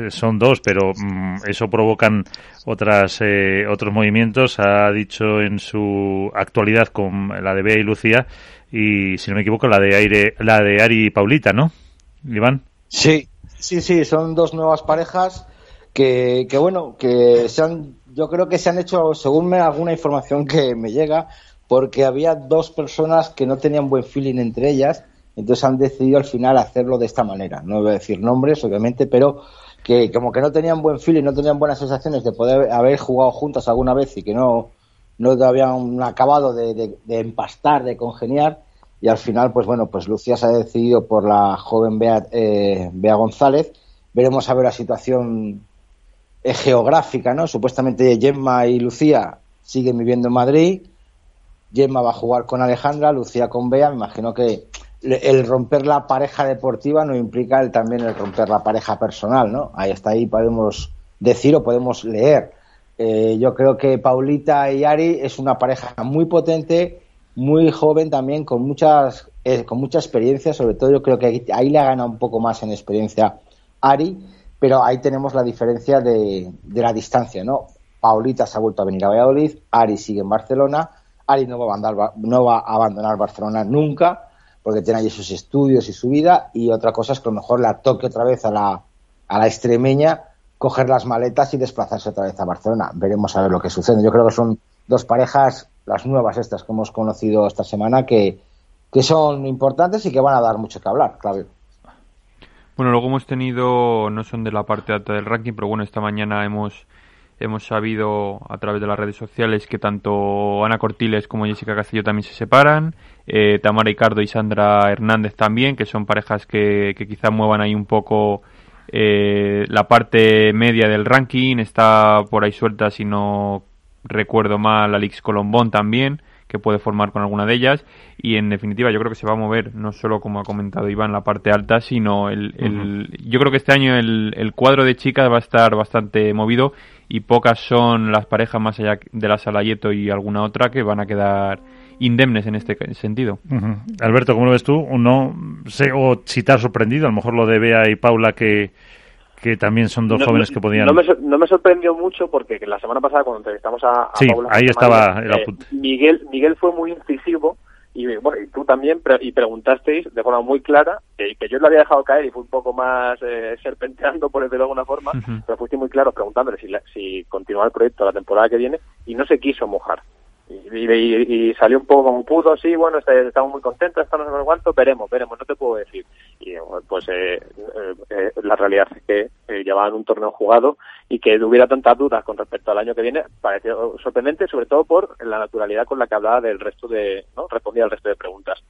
son dos, pero mm, eso provocan otras otros movimientos. Ha dicho en su actualidad con la de Bea y Lucía y, si no me equivoco, la de Aire, la de Ari y Paulita, ¿no? Iván.
Sí, sí, sí, son dos nuevas parejas que, que bueno, que se han, yo creo que se han hecho, según me, alguna información que me llega, porque había dos personas que no tenían buen feeling entre ellas, entonces han decidido al final hacerlo de esta manera. No voy a decir nombres, obviamente, pero que como que no tenían buen feeling, no tenían buenas sensaciones de poder haber jugado juntas alguna vez y que no, no habían acabado de, empastar, de congeniar. Y al final, pues bueno, pues Lucía se ha decidido por la joven Bea, eh, Bea González. Veremos a ver la situación eh, geográfica, ¿no? Supuestamente Gemma y Lucía siguen viviendo en Madrid. Gemma va a jugar con Alejandra, Lucía con Bea. Me imagino que el romper la pareja deportiva no implica el, también el romper la pareja personal, ¿no? Ahí está, ahí podemos decir o podemos leer eh, yo creo que Paulita y Ari es una pareja muy potente, muy joven también, con muchas eh, con mucha experiencia, sobre todo yo creo que ahí le ha ganado un poco más en experiencia Ari, pero ahí tenemos la diferencia de, la distancia, ¿no? Paulita se ha vuelto a venir a Valladolid, Ari sigue en Barcelona, Ari no va a abandonar, no va a abandonar Barcelona nunca, porque tiene allí sus estudios y su vida, y otra cosa es que a lo mejor la toque otra vez a la, a la extremeña, coger las maletas y desplazarse otra vez a Barcelona. Veremos a ver lo que sucede. Yo creo que son dos parejas, las nuevas estas que hemos conocido esta semana, que, que son importantes y que van a dar mucho que hablar, Claudio.
Bueno, luego hemos tenido, no son de la parte alta del ranking, pero bueno, esta mañana hemos hemos sabido a través de las redes sociales que tanto Ana Cortiles como Jessica Castillo también se separan, eh, Tamara Ricardo y Sandra Hernández también, que son parejas que, que quizá muevan ahí un poco eh, la parte media del ranking, está por ahí suelta si no recuerdo mal Alix Colombón también que puede formar con alguna de ellas y en definitiva yo creo que se va a mover no solo como ha comentado Iván la parte alta sino el, el yo creo que este año el, el, cuadro de chicas va a estar bastante movido y pocas son las parejas más allá de la Salayeto y alguna otra que van a quedar indemnes en este sentido.
Uh -huh. Alberto, ¿cómo lo ves tú? No sé, o si te sorprendido, a lo mejor lo de Bea y Paula que que también son dos
no,
jóvenes que podían...
No me, no me, sorprendió mucho porque la semana pasada cuando entrevistamos a, a
sí,
Paula...
ahí estaba el
eh, Miguel, Miguel fue muy incisivo y bueno, y tú también, pre y preguntasteis de forma muy clara, que, que yo lo había dejado caer y fue un poco más eh, serpenteando, por decirlo de alguna forma, uh -huh. pero fuiste muy claro preguntándole si, la, si continuaba el proyecto la temporada que viene y no se quiso mojar. Y, y, y, salió un poco como pudo, sí, bueno, estamos muy contentos, estamos en cuánto, veremos, veremos, no te puedo decir. Y pues eh, eh, la realidad es que eh, llevaban un torneo jugado y que hubiera tantas dudas con respecto al año que viene pareció sorprendente, sobre todo por la naturalidad con la que hablaba del resto de, ¿no? respondía al resto de preguntas.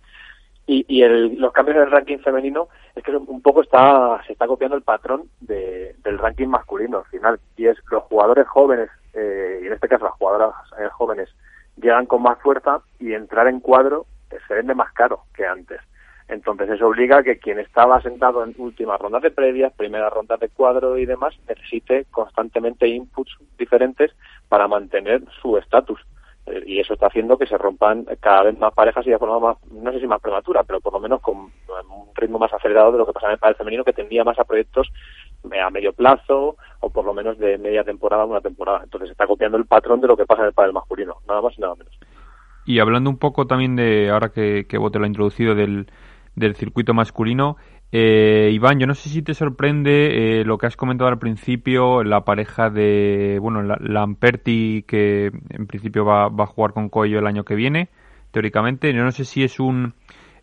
Y, y el, los cambios del ranking femenino es que un poco está se está copiando el patrón de, del ranking masculino al final y es los jugadores jóvenes eh, y en este caso las jugadoras eh, jóvenes llegan con más fuerza y entrar en cuadro se vende más caro que antes. Entonces eso obliga a que quien estaba sentado en últimas rondas de previas, primeras rondas de cuadro y demás, necesite constantemente inputs diferentes para mantener su estatus. Eh, y eso está haciendo que se rompan cada vez más parejas y de forma más, no sé si más prematura, pero por lo menos con un ritmo más acelerado de lo que pasa en el padre femenino, que tendía más a proyectos a medio plazo o por lo menos de media temporada a una temporada. Entonces está copiando el patrón de lo que pasa en el padre masculino, nada más y nada menos.
Y hablando un poco también de, ahora que, que Bote lo ha introducido, del, del circuito masculino, eh, Iván, yo no sé si te sorprende eh, lo que has comentado al principio, la pareja de, bueno, la, Lamperti, que en principio va, va, a jugar con Coello el año que viene, teóricamente. Yo no sé si es un,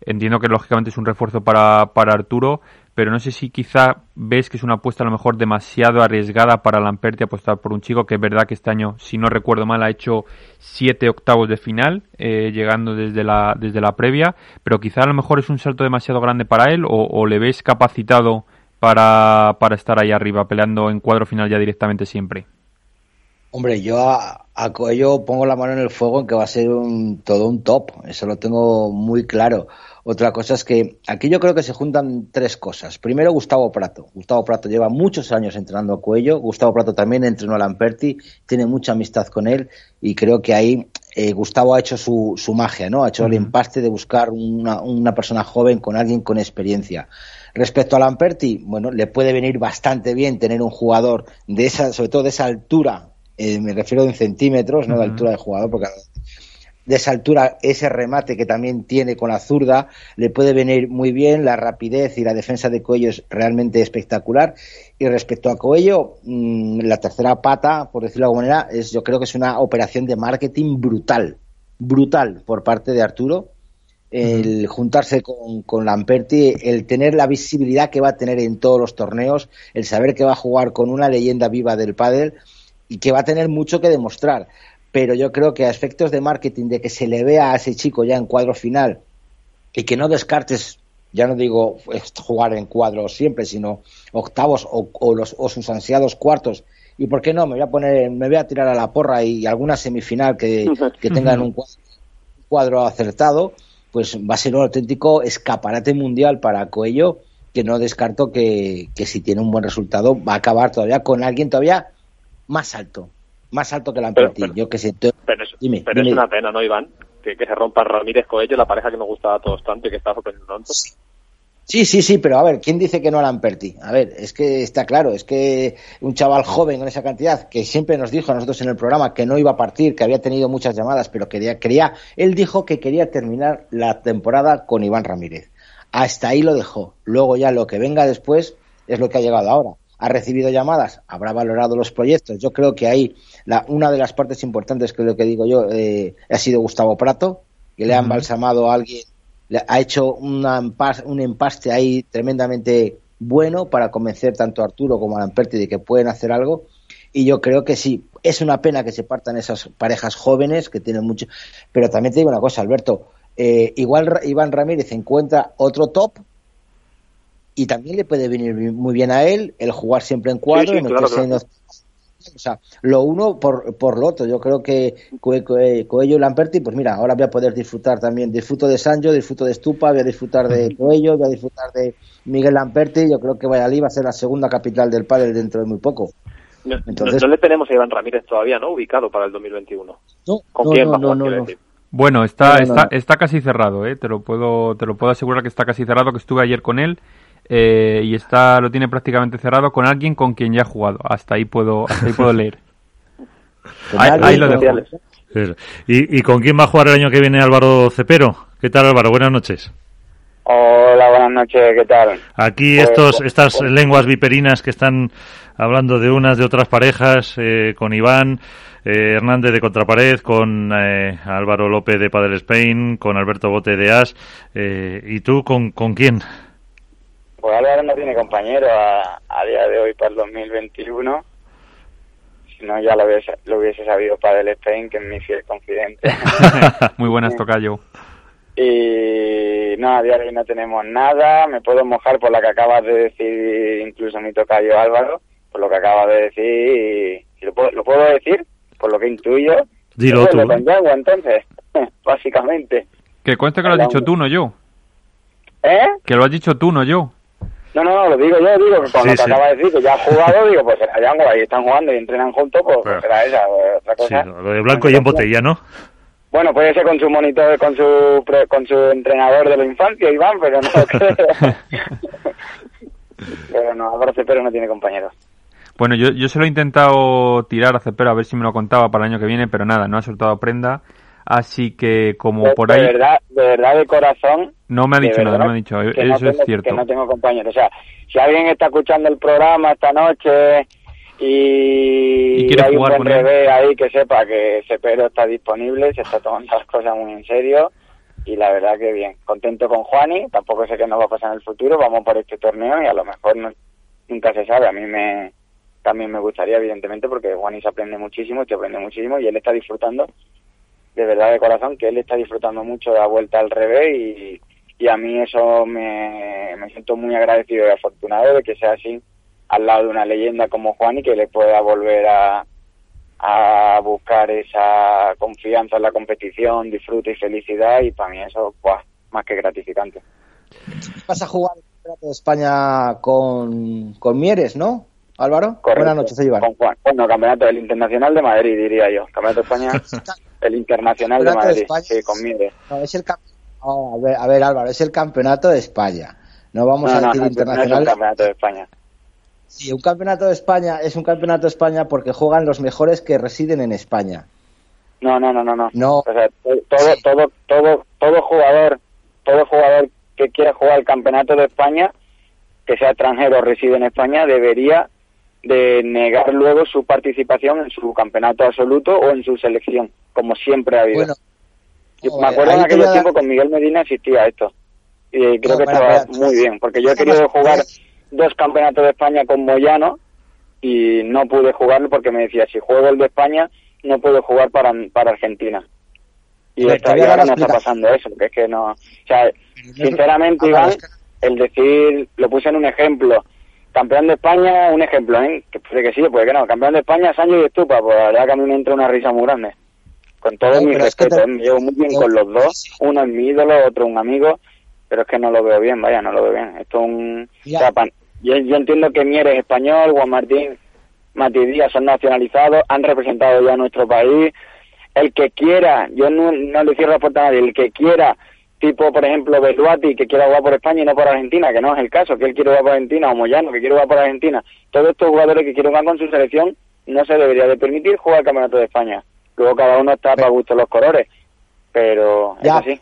entiendo que lógicamente es un refuerzo para, para Arturo, pero no sé si quizá ves que es una apuesta a lo mejor demasiado arriesgada para Lamperti apostar por un chico que es verdad que este año, si no recuerdo mal, ha hecho siete octavos de final, eh, llegando desde la, desde la previa, pero quizá a lo mejor es un salto demasiado grande para él o, o le ves capacitado para, para estar ahí arriba, peleando en cuadro final ya directamente siempre.
Hombre, yo a, a pongo la mano en el fuego en que va a ser un, todo un top, eso lo tengo muy claro. Otra cosa es que aquí yo creo que se juntan tres cosas. Primero, Gustavo Prato. Gustavo Prato lleva muchos años entrenando a Cuello. Gustavo Prato también entrenó a Lamperti, tiene mucha amistad con él y creo que ahí eh, Gustavo ha hecho su, su, magia, ¿no? Ha hecho uh -huh. el empaste de buscar una, una, persona joven con alguien con experiencia. Respecto a Lamperti, bueno, le puede venir bastante bien tener un jugador de esa, sobre todo de esa altura, eh, me refiero en centímetros, no uh -huh. de altura de jugador, porque de esa altura ese remate que también tiene con la zurda le puede venir muy bien, la rapidez y la defensa de Coello es realmente espectacular. Y respecto a Coello mmm, la tercera pata, por decirlo de alguna manera, es yo creo que es una operación de marketing brutal, brutal por parte de Arturo. El juntarse con, con Lamperti, el tener la visibilidad que va a tener en todos los torneos, el saber que va a jugar con una leyenda viva del pádel y que va a tener mucho que demostrar pero yo creo que a efectos de marketing, de que se le vea a ese chico ya en cuadro final y que no descartes, ya no digo jugar en cuadro siempre, sino octavos o, o, los, o sus ansiados cuartos. Y por qué no, me voy a poner, me voy a tirar a la porra y alguna semifinal que, que tengan un cuadro, cuadro acertado, pues va a ser un auténtico escaparate mundial para Coello, que no descarto que, que si tiene un buen resultado va a acabar todavía con alguien todavía más alto, más alto que la
pero,
pero, yo que sé.
Pero, es, dime, pero dime. es una pena, ¿no, Iván? Que, que, se rompa Ramírez Coello, la pareja que nos gustaba a todos tanto y que está sorprendiendo tanto.
Sí. Sí, sí, sí, pero a ver, ¿quién dice que no a Lamperti? A ver, es que está claro, es que un chaval joven con esa cantidad, que siempre nos dijo a nosotros en el programa que no iba a partir, que había tenido muchas llamadas, pero quería, quería, él dijo que quería terminar la temporada con Iván Ramírez. Hasta ahí lo dejó. Luego ya lo que venga después es lo que ha llegado ahora. Ha recibido llamadas, habrá valorado los proyectos. Yo creo que ahí la, una de las partes importantes, que es lo que digo yo, eh, ha sido Gustavo Prato, que le ha embalsamado a alguien ha hecho un empaste ahí tremendamente bueno para convencer tanto a Arturo como a Lamperti de que pueden hacer algo. Y yo creo que sí, es una pena que se partan esas parejas jóvenes que tienen mucho. Pero también te digo una cosa, Alberto. Eh, igual Iván Ramírez encuentra otro top y también le puede venir muy bien a él el jugar siempre en cuadro y o sea, lo uno por, por lo otro. Yo creo que Coello y Lamperti, pues mira, ahora voy a poder disfrutar también. Disfruto de Sancho, disfruto de Stupa, voy a disfrutar de Coello, voy a disfrutar de Miguel Lamperti. Yo creo que Valladolid va a ser la segunda capital del pádel dentro de muy poco.
No, Entonces, no, le tenemos a Iván Ramírez todavía, ¿no? Ubicado para el 2021. No, ¿Con quién no, no,
Bueno, está, está, está casi cerrado, ¿eh? Te lo puedo, te lo puedo asegurar que está casi cerrado, que estuve ayer con él eh, y está lo tiene prácticamente cerrado con alguien con quien ya ha jugado. Hasta ahí puedo, hasta ahí puedo leer.
ahí, lo dejo. ¿Y, ¿Y con quién va a jugar el año que viene Álvaro Cepero? ¿Qué tal Álvaro? Buenas noches.
Hola, buenas noches, ¿qué tal?
Aquí pues, estos, pues, estas pues. lenguas viperinas que están hablando de unas de otras parejas, eh, con Iván eh, Hernández de Contrapared, con Álvaro López de Padel Spain, con Alberto Bote de As, ¿y tú con, con quién?
Pues Álvaro no tiene compañero a, día de hoy para el 2021. Si no, ya lo hubiese, lo hubiese sabido para el Spain, que es mi fiel confidente.
Muy buenas, Tocayo.
Y no, a día de hoy no tenemos nada. Me puedo mojar por lo que acabas de decir, incluso mi tocayo Álvaro, por lo que acabas de decir. Y, lo, puedo, lo puedo decir, por lo que intuyo.
Dilo tú.
Con entonces, básicamente.
Que cuente que lo has dicho tú, no yo.
¿Eh?
Que lo has dicho tú, no yo.
No, no, no, lo digo yo, digo que cuando te acaba de decir que ya ha jugado, digo, pues será Yango, ahí están jugando y entrenan juntos, pues, pues será esa, pues, otra cosa.
Sí, lo de blanco y en botella, ¿no?
Bueno, puede ser con su monitor, con su con su entrenador de la infancia, Iván, pero no creo. pero no, Álvaro Cepero no tiene compañeros.
Bueno, yo, yo se lo he intentado tirar a Cepero a ver si me lo contaba para el año que viene, pero nada, no ha soltado prenda. Así que como por ahí...
De verdad, de verdad, de corazón...
No me ha dicho nada, no me ha dicho, eso es cierto.
Que no tengo compañeros. O sea, si alguien está escuchando el programa esta noche y,
¿Y
hay
un
buen revés ahí que sepa que Cepero está disponible, se está tomando las cosas muy en serio y la verdad que bien, contento con Juani, tampoco sé qué nos va a pasar en el futuro, vamos por este torneo y a lo mejor nunca se sabe, a mí me también me gustaría evidentemente porque Juani se aprende muchísimo, te aprende muchísimo y él está disfrutando de verdad de corazón que él está disfrutando mucho de la vuelta al revés y, y a mí eso me, me siento muy agradecido y afortunado de que sea así al lado de una leyenda como Juan y que le pueda volver a, a buscar esa confianza en la competición, disfrute y felicidad y para mí eso más que gratificante.
Vas a jugar el Campeonato de España con, con Mieres, ¿no? Álvaro. Buenas noches, Iván.
Con Juan. Bueno, Campeonato del Internacional de Madrid, diría yo. Campeonato de España El Internacional de Madrid, sí, con
es el a, ver, a ver, Álvaro, es el Campeonato de España. No vamos a decir Internacional.
es el Campeonato de España.
Sí, un Campeonato de España es un Campeonato de España porque juegan los mejores que residen en España.
No, no, no, no, no.
no.
O sea, todo, todo, todo, todo jugador, todo jugador que quiera jugar el Campeonato de España, que sea extranjero o reside en España, debería de negar luego su participación en su campeonato absoluto o en su selección, como siempre ha habido. me acuerdo en aquel tiempo con Miguel Medina existía esto. Y creo que estaba muy bien, porque yo he querido jugar dos campeonatos de España con Moyano y no pude jugarlo porque me decía, si juego el de España, no puedo jugar para, para Argentina. Y, esta, ahora no está pasando eso, que es que no... O sea, sinceramente, Iván, el decir, lo puse en un ejemplo, campeón de España, un ejemplo, ¿eh? que puede que sí, puede que no, campeón de España, Sánchez y Estupa, pues la verdad que a mí me entra una risa muy grande. Con todo mi respeto, ¿eh? me llevo muy bien con los dos, uno es mi ídolo, otro un amigo, pero es que no lo veo bien, vaya, no lo veo bien. Esto es un... yo, entiendo que Mieres es español, Juan Martín, Mati Díaz son nacionalizados, han representado ya a nuestro país. El que quiera, yo no, no le cierro la puerta a nadie, el que quiera tipo, por ejemplo, Beluati, que quiere jugar por España y no por Argentina, que no es el caso, que él quiere jugar por Argentina, o Moyano, que quiere jugar por Argentina. Todos estos jugadores que quieren jugar con su selección no se debería de permitir jugar el Campeonato de España. Luego cada uno está para gusto los colores, pero
Ya.
es así.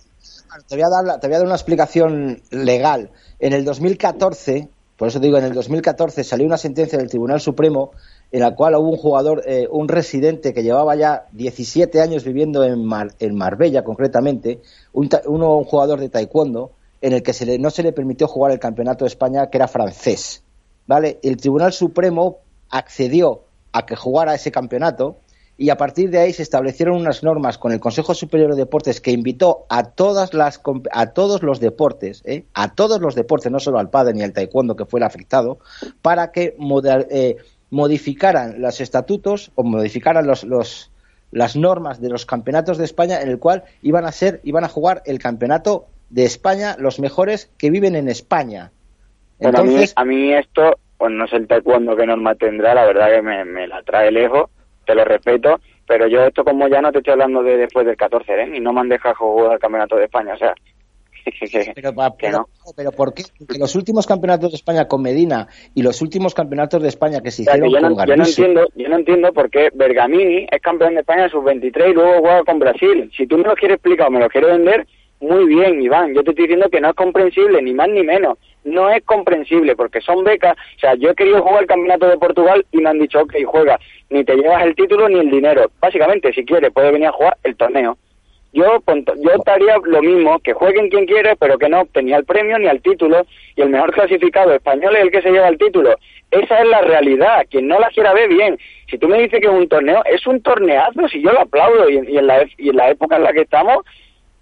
Te voy, a dar, te voy a dar una explicación legal. En el 2014, por eso digo, en el 2014 salió una sentencia del Tribunal Supremo en la cual hubo un jugador, eh, un residente que llevaba ya 17 años viviendo en, Mar- en Marbella concretamente, un, jugador de taekwondo, en el que no se le permitió jugar el Campeonato de España, que era francés. ¿Vale? El Tribunal Supremo accedió a que jugara ese campeonato y a partir de ahí se establecieron unas normas con el Consejo Superior de Deportes que invitó a todas las a todos los deportes, ¿eh? a todos los deportes, no solo al pádel ni al taekwondo que fue el afectado, para que eh, modificaran los estatutos o modificaran los, los- las normas de los campeonatos de España en el cual iban a ser iban a jugar el campeonato de España los mejores que viven en España.
Bueno,
Entonces,
a, mí, a mí esto, pues no sé el taekwondo qué norma tendrá, la verdad que me, me la trae lejos, te lo respeto, pero yo esto como ya no te estoy hablando de después del 14, ¿eh? Y no me han dejado jugar el Campeonato de España, o sea,
Pero, pero, ¿por qué? Porque los últimos campeonatos de España con Medina y los últimos campeonatos de España que se hicieron
yo, no,
con
yo no entiendo, yo no entiendo por qué Bergamini es campeón de España de sub-23 y luego juega con Brasil. Si tú me lo quieres explicar o me lo quieres vender, muy bien, Iván. Yo te estoy diciendo que no es comprensible, ni más ni menos. No es comprensible porque son becas. O sea, yo he querido jugar el campeonato de Portugal y me han dicho, ok, juega. Ni te llevas el título ni el dinero. Básicamente, si quieres, puedes venir a jugar el torneo. Yo, yo estaría lo mismo, que jueguen quien quiere, pero que no opte ni al premio ni al título, y el mejor clasificado español es el que se lleva el título. Esa es la realidad, quien no la quiera ver bien. Si tú me dices que es un torneo, es un torneazo, si yo lo aplaudo, y, y en, la, y en la época en la que estamos,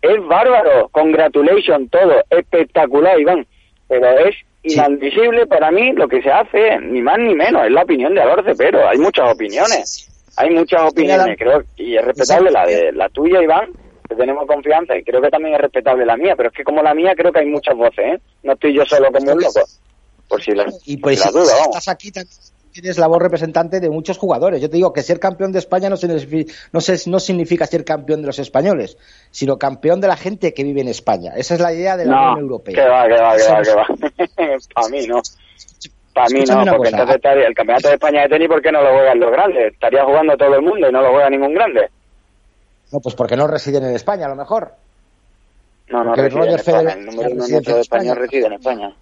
es bárbaro, congratulations, todo, espectacular, Iván. Pero es
Sí.
inadmisible para mí lo que se hace, ni más ni menos, es la opinión de Alorce, pero hay muchas opiniones. Hay muchas opiniones, creo, y es respetable la de la tuya, Iván, que tenemos confianza, y creo que también es respetable la mía, pero es que como la mía creo que hay muchas voces, ¿eh? No estoy yo solo como un loco, por si la,
y
por
pues
si la
si
duda, vamos.
estás aquí también tienes la voz representante de muchos jugadores. Yo te digo que ser campeón de España no, signifi- no, se- no significa ser campeón de los españoles, sino campeón de la gente que vive en España. Esa es la idea de la
No,
Unión Europea.
que va, que va, que va, que va. Para mí no. Para mí no, porque entonces estaría, el campeonato de España de tenis, ¿por qué no lo juegan los grandes? Estaría jugando todo el mundo y no lo juega ningún grande.
No, pues porque no residen en España, a lo mejor.
No, no
Porque
reside en España. El número uno de España
España.
reside en España.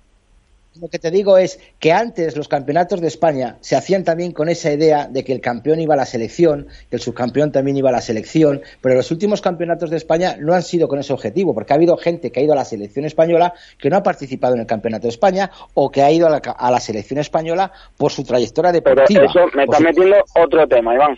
Lo que te digo es que antes los campeonatos de España se hacían también con esa idea de que el campeón iba a la selección, que el subcampeón también iba a la selección, pero los últimos campeonatos de España no han sido con ese objetivo, porque ha habido gente que ha ido a la selección española que no ha participado en el campeonato de España o que ha ido a la, a la selección española por su trayectoria
Pero
deportiva.
eso me está
su-
metiendo otro tema, Iván.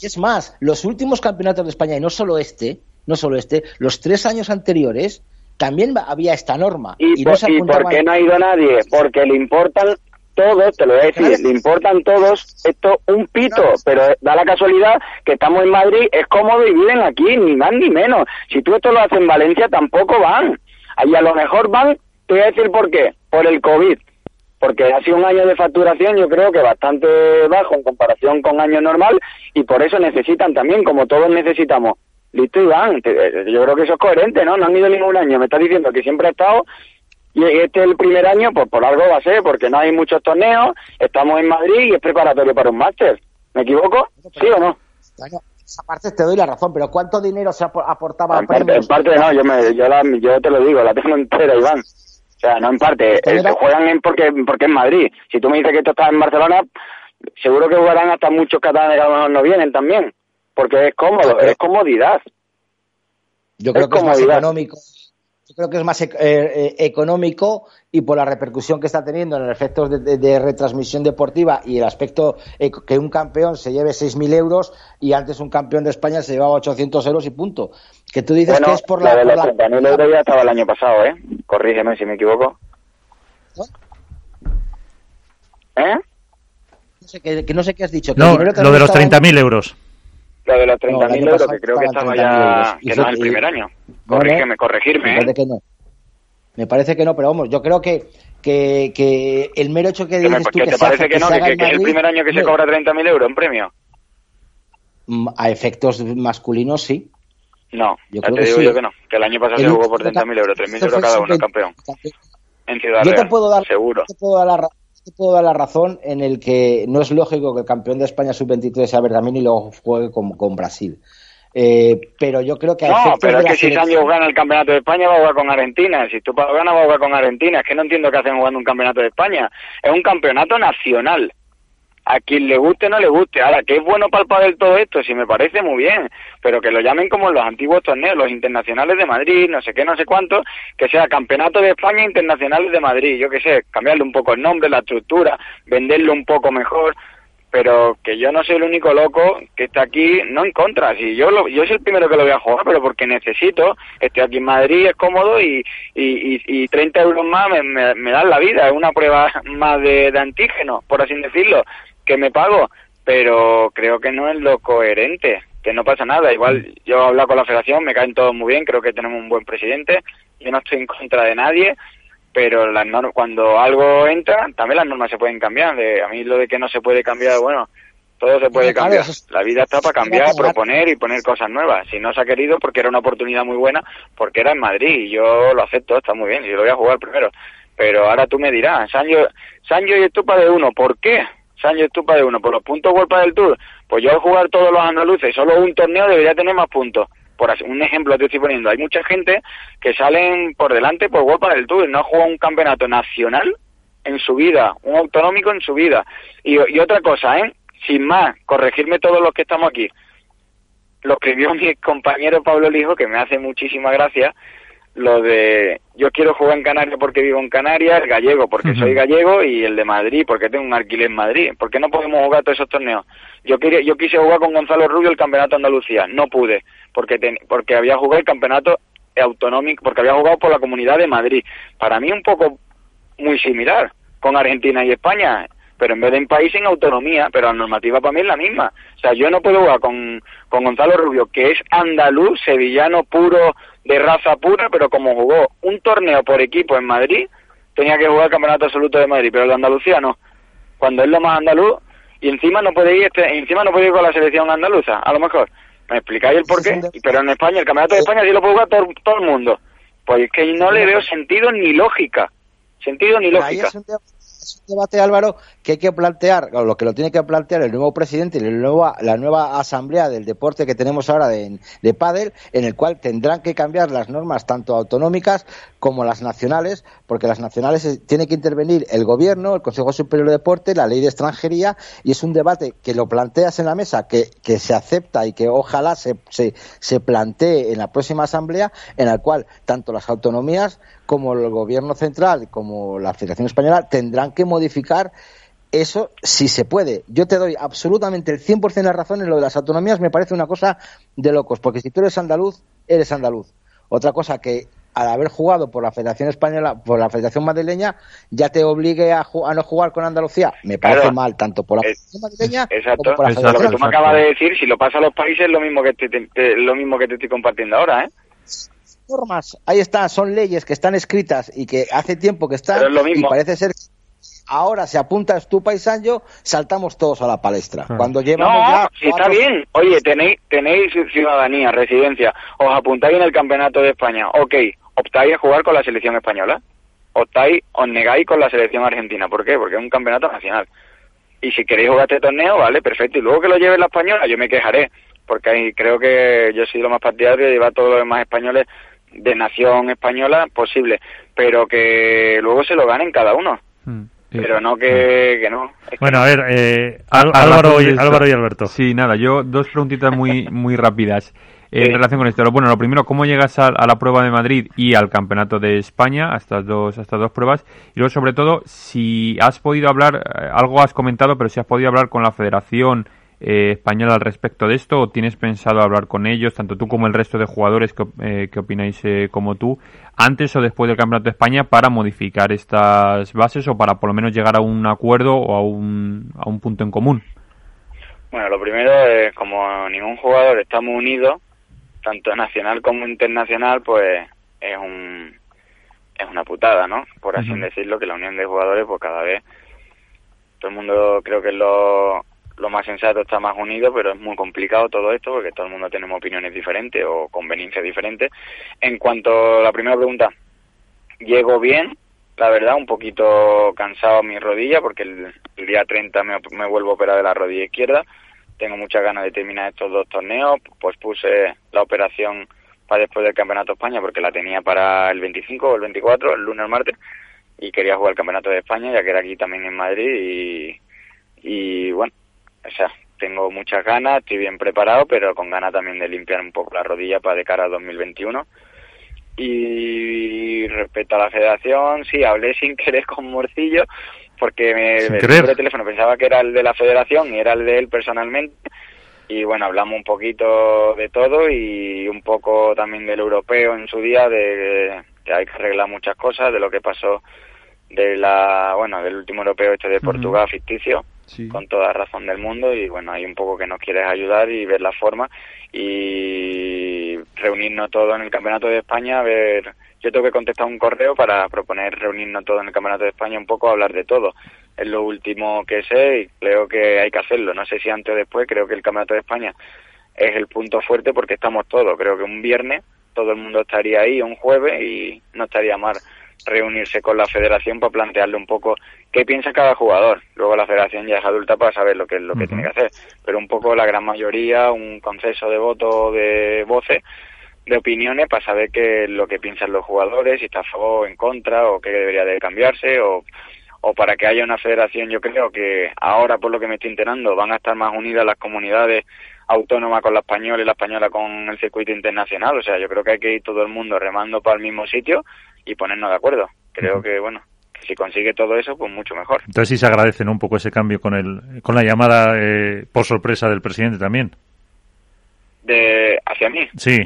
Y es más, los últimos campeonatos de España, y no solo este, no solo este, los tres años anteriores también había esta norma.
¿Y,
Y,
por,
no se
¿y por qué no ha ido nadie? Porque le importan todos, te lo voy a decir,
Claro.
le importan todos esto un pito, pero da la casualidad que estamos en Madrid, es cómodo y viven aquí, ni más ni menos. Si tú esto lo haces en Valencia, tampoco van. Ahí a lo mejor van, te voy a decir por qué, por el COVID. Porque ha sido un año de facturación, yo creo que bastante bajo en comparación con año normal, y por eso necesitan también, como todos necesitamos. Listo, Iván, te- eh, yo creo que eso es coherente, ¿no? No han ido ningún año, me estás diciendo que siempre ha estado y este es el primer año, pues por algo va a ser, porque no hay muchos torneos, estamos en Madrid y es preparatorio para un máster. ¿Me equivoco? ¿Sí o no?
Bueno, esa parte te doy la razón, pero ¿cuánto dinero se apo- aportaba
En parte, en parte no, yo, me, yo, la- yo te lo digo, la tengo entera, Iván. O sea, no en parte,
Esto
eh, juegan en porque, porque en Madrid. Si tú me dices que esto está en Barcelona, seguro que jugarán hasta muchos catalanes que a lo mejor no vienen también, porque es cómodo, es comodidad.
Yo creo
es
que es más
comodidad.
económico. Yo creo que es más eh, eh, económico y por la repercusión que está teniendo en el efecto de, de- de retransmisión deportiva y el aspecto eh, que un campeón se lleve 6.000 euros y antes un campeón de España se llevaba 800 euros y punto. Que tú dices
Bueno,
que es por
lo
la...
de
por
los
la-
30.000 euros ya estaba el año pasado, ¿eh? Corrígeme si me equivoco. ¿Eh?
no sé, que, que no sé qué has dicho. que
No, lo de los
estaba en-
30.000 euros.
Lo de los
No, el
30.000
año
euros, que creo que estaba
30.000
ya... Que no es el primer año.
No, no.
Corrígeme,
Me
corregirme,
parece
¿eh?
que no. Me parece que no, pero vamos, yo creo que, que, que el mero hecho que
¿Que, me-
dices tú
que
que,
te parece que no? Que, es el primer año que se cobra 30.000 euros en premio.
mm, A efectos masculinos, sí.
No,
Yo creo
te
que
digo yo que no. Que el año pasado se jugó por 30.000 euros, 3.000
Esto
euros cada uno,
sub-20.
campeón. En Ciudad
Yo te puedo dar,
seguro.
te puedo dar la, te puedo dar la razón en el que no es lógico que el campeón de España sub-23 sea Bergamini y luego juegue con, con Brasil. Eh, pero yo creo que
No, pero es que si Sancho gana el campeonato de España va a jugar con Argentina. Si tú ganas va a jugar con Argentina. Es que no entiendo qué hacen jugando un campeonato de España. Es un campeonato nacional. A quien le guste no le guste. Ahora, que es bueno para el pádel todo esto, sí me parece muy bien. Pero que lo llamen como los antiguos torneos, los internacionales de Madrid, no sé qué, no sé cuánto, que sea campeonato de España internacionales de Madrid. Yo qué sé, cambiarle un poco el nombre, la estructura, venderlo un poco mejor pero que yo no soy el único loco que está aquí, no en contra, si yo lo, yo soy el primero que lo voy a jugar, pero porque necesito, estoy aquí en Madrid, es cómodo y, y, y, y 30 euros más me, me, me dan la vida, es una prueba más de antígeno, por así decirlo, que me pago, pero creo que no es lo coherente, que no pasa nada, igual yo he hablado con la federación, me caen todos muy bien, creo que tenemos un buen presidente, yo no estoy en contra de nadie, pero las normas, cuando algo entra, también las normas se pueden cambiar. De, a mí lo de que no se puede cambiar, bueno, todo se puede cambiar. La vida está para cambiar, proponer y poner cosas nuevas. Si no se ha querido, porque era una oportunidad muy buena, porque era en Madrid y yo lo acepto, está muy bien, yo lo voy a jugar primero. Pero ahora tú me dirás, Sancho, Sancho y Estupa de uno, ¿por qué? Y Estupa de uno, por los puntos World del Tour. Pues yo al jugar todos los andaluces, solo un torneo debería tener más puntos. Por así- un ejemplo te estoy poniendo, hay mucha gente que salen por delante por World del Tour, no ha jugado un campeonato nacional en su vida, un autonómico en su vida. Y, y otra cosa, ¿eh? Sin más, corregirme todos los que estamos aquí. Lo escribió mi compañero Pablo Lijo, que me hace muchísima gracia, lo de yo quiero jugar en Canarias porque vivo en Canarias, el gallego porque soy gallego y el de Madrid porque tengo un alquiler en Madrid. ¿Por qué no podemos jugar todos esos torneos? Yo quería, yo quise jugar con Gonzalo Rubio el campeonato de Andalucía, no pude porque ten- porque había jugado el campeonato autonómico, porque había jugado por la Comunidad de Madrid. Para mí un poco muy similar con Argentina y España, pero en vez de en país en autonomía, pero la normativa para mí es la misma. O sea, yo no puedo jugar con, con Gonzalo Rubio, que es andaluz, sevillano puro, de raza pura, pero como jugó un torneo por equipo en Madrid, tenía que jugar el Campeonato Absoluto de Madrid, pero el de Andalucía no. Cuando es lo más andaluz, y encima no puede ir, este, encima no puede ir con la selección andaluza, a lo mejor. ¿Me explicáis el por qué? Pero en España, el Campeonato de España sí lo puede jugar todo, todo el mundo. Pues es que no le veo sentido ni lógica. Sentido ni lógica.
Es un, debate, Álvaro, que hay que plantear, o lo que lo tiene que plantear el nuevo presidente y la nueva, la nueva asamblea del deporte que tenemos ahora de, de pádel, en el cual tendrán que cambiar las normas tanto autonómicas como las nacionales, porque las nacionales eh, tiene que intervenir el gobierno, el Consejo Superior de Deporte, la ley de extranjería, y es un debate que lo planteas en la mesa, que, que se acepta y que ojalá se, se, se plantee en la próxima asamblea, en la cual tanto las autonomías como el gobierno central como la Federación Española tendrán que modificar eso si se puede. Yo te doy absolutamente el 100% de la razón en lo de las autonomías, me parece una cosa de locos, porque si tú eres andaluz, eres andaluz. Otra cosa que al haber jugado por la Federación Española, por la Federación Madrileña, ya te obligue a, no jugar con Andalucía. Me parece
Claro.
mal, tanto por la Federación Madrileña
Exacto.
como por la
Exacto.
Lo que
Federación
tú me acabas de decir, si lo pasa a los países, es lo mismo que te, te- te- lo mismo que te estoy compartiendo ahora, ¿eh?
Normas, ahí están, son leyes que están escritas y que hace tiempo que están
Pero es lo mismo.
y parece ser que ahora se apunta Estupa y Sancho, saltamos todos a la palestra.
Claro.
Cuando llevamos
No,
ya
si está bien. Oye, tenéis, tenéis ciudadanía, residencia, os apuntáis en el Campeonato de España. Ok, optáis a jugar con la selección española. Optáis, os negáis con la selección argentina. ¿Por qué? Porque es un campeonato nacional. Y si queréis jugar este torneo, vale, perfecto. Y luego que lo lleve la española, yo me quejaré. Porque ahí creo que yo soy lo más partidario de llevar todos los demás españoles de nación española posible. Pero que luego se lo ganen cada uno.
Mm.
Pero no que, que no. Es que
Bueno, a ver, eh, Al- Álvaro, y. Álvaro y Alberto.
Sí, nada, yo dos preguntitas muy, muy rápidas eh,
Sí.
en relación con esto. Lo- Bueno, lo primero, ¿cómo llegas a, a la prueba de Madrid y al Campeonato de España, a estas dos, a estas dos pruebas? Y luego, sobre todo, si has podido hablar, eh, algo has comentado, pero si has podido hablar con la Federación eh, Española al respecto de esto, o tienes pensado hablar con ellos, tanto tú como el resto de jugadores que, eh, que opináis eh, como tú, antes o después del Campeonato de España para modificar estas bases o para por lo menos llegar a un acuerdo o a un, a un punto en común.
Bueno, lo primero es como ningún jugador estamos unidos, tanto nacional como internacional, pues es un es una putada, ¿no? Por así decirlo, que la unión de jugadores, pues cada vez todo el mundo creo que lo lo más sensato está más unido, pero es muy complicado todo esto porque todo el mundo tenemos opiniones diferentes o conveniencias diferentes. En cuanto a la primera pregunta, llego bien, la verdad, un poquito cansado mi rodilla porque el, día 30 me, vuelvo a operar de la rodilla izquierda. Tengo muchas ganas de terminar estos dos torneos, pues puse la operación para después del Campeonato de España porque la tenía para el 25 o el 24, el lunes o el martes, y quería jugar el Campeonato de España ya que era aquí también en Madrid y, y bueno, o sea, tengo muchas ganas, estoy bien preparado, pero con ganas también de limpiar un poco la rodilla para de cara a 2021 y respecto a la federación, sí, hablé sin querer con Morcillo, porque me, el teléfono pensaba que era el de la federación y era el de él personalmente. Y bueno, hablamos un poquito de todo y un poco también del europeo en su día, de que hay que arreglar muchas cosas, de lo que pasó de la, bueno, del último europeo este de Portugal ficticio, con toda razón del mundo y bueno, hay un poco que nos quieres ayudar y ver la forma y reunirnos todos en el Campeonato de España, a ver, yo tengo que contestar un correo para proponer reunirnos todos en el Campeonato de España un poco hablar de todo. Es lo último que sé y creo que hay que hacerlo. No sé si antes o después, creo que el Campeonato de España es el punto fuerte porque estamos todos. Creo que un viernes todo el mundo estaría ahí, un jueves y no estaría mal reunirse con la federación para plantearle un poco qué piensa cada jugador. Luego la federación ya es adulta para saber lo que es lo que tiene que hacer. Pero un poco la gran mayoría, un conceso de voto de voces, de opiniones para saber qué lo que piensan los jugadores, si está a favor o en contra, o qué debería de cambiarse, o, o para que haya una federación, yo creo que ahora, por lo que me estoy enterando, van a estar más unidas las comunidades autónomas con la española y la española con el circuito internacional. O sea, yo creo que hay que ir todo el mundo remando para el mismo sitio y ponernos de acuerdo. Creo que, bueno, si consigue todo eso, pues mucho mejor.
Entonces sí se agradece un poco ese cambio con el con la llamada eh, por sorpresa del presidente también.
De hacia mí.
Sí.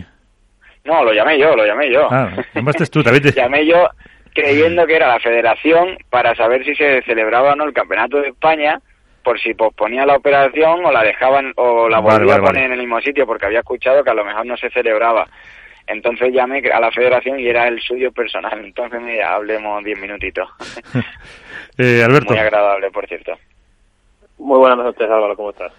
No, lo llamé yo, lo llamé yo.
Ah, llamaste tú, también
llamé yo creyendo que era la federación para saber si se celebraba o no el campeonato de España por si posponía la operación o la dejaban o la volvían a poner en el mismo sitio porque había escuchado que a lo mejor no se celebraba entonces llamé a la federación y era el suyo personal. Entonces, mira, hablemos diez minutitos.
eh, Alberto.
Muy agradable, por cierto.
Muy buenas noches, Álvaro. ¿Cómo estás?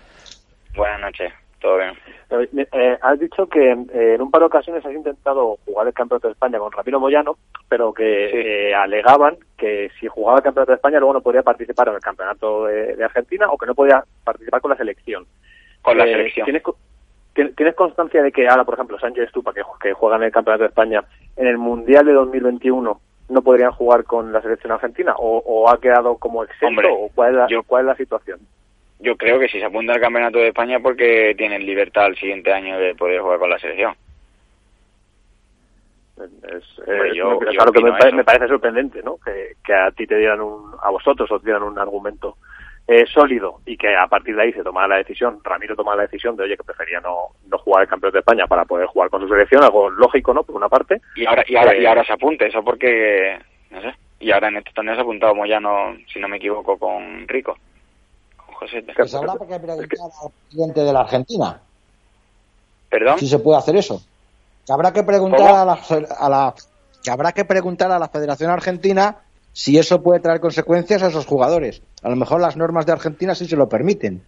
Buenas noches. Todo bien.
Eh, eh has dicho que eh, en un par de ocasiones has intentado jugar el Campeonato de España con Ramiro Moyano, pero que eh, alegaban que si jugaba el Campeonato de España luego no podía participar en el Campeonato de, de Argentina o que no podía participar con la selección.
Con la selección.
¿tienes, ¿Tienes constancia de que ahora, por ejemplo, Sánchez Estupa, que, que juega en el Campeonato de España, en el Mundial de 2021 no podrían jugar con la selección argentina? ¿O, ha quedado como exento? ¿O cuál es, la, cuál es la situación?
Yo creo que si se apunta al Campeonato de España porque tienen libertad el siguiente año de poder jugar con la selección.
Es, que me, parece sorprendente, ¿no? Que, que a ti te dieran un, a vosotros os dieran un argumento eh, sólido y que a partir de ahí se tomara la decisión, Ramiro toma la decisión de, oye, que prefería no, no jugar el campeón de España para poder jugar con su selección, algo lógico, ¿no? Por una parte.
Y ahora, y ahora, y eh, ahora se apunte, eso porque, no sé, y ahora en este torneo se ha apuntado Moyano, si no me equivoco, con Rico. Con José.
Pues habrá que preguntar al presidente de la Argentina.
¿Perdón?
Si se puede hacer eso. Que habrá que preguntar a la, a la, que habrá que preguntar a la Federación Argentina si eso puede traer consecuencias a esos jugadores. A lo mejor las normas de Argentina sí se lo permiten.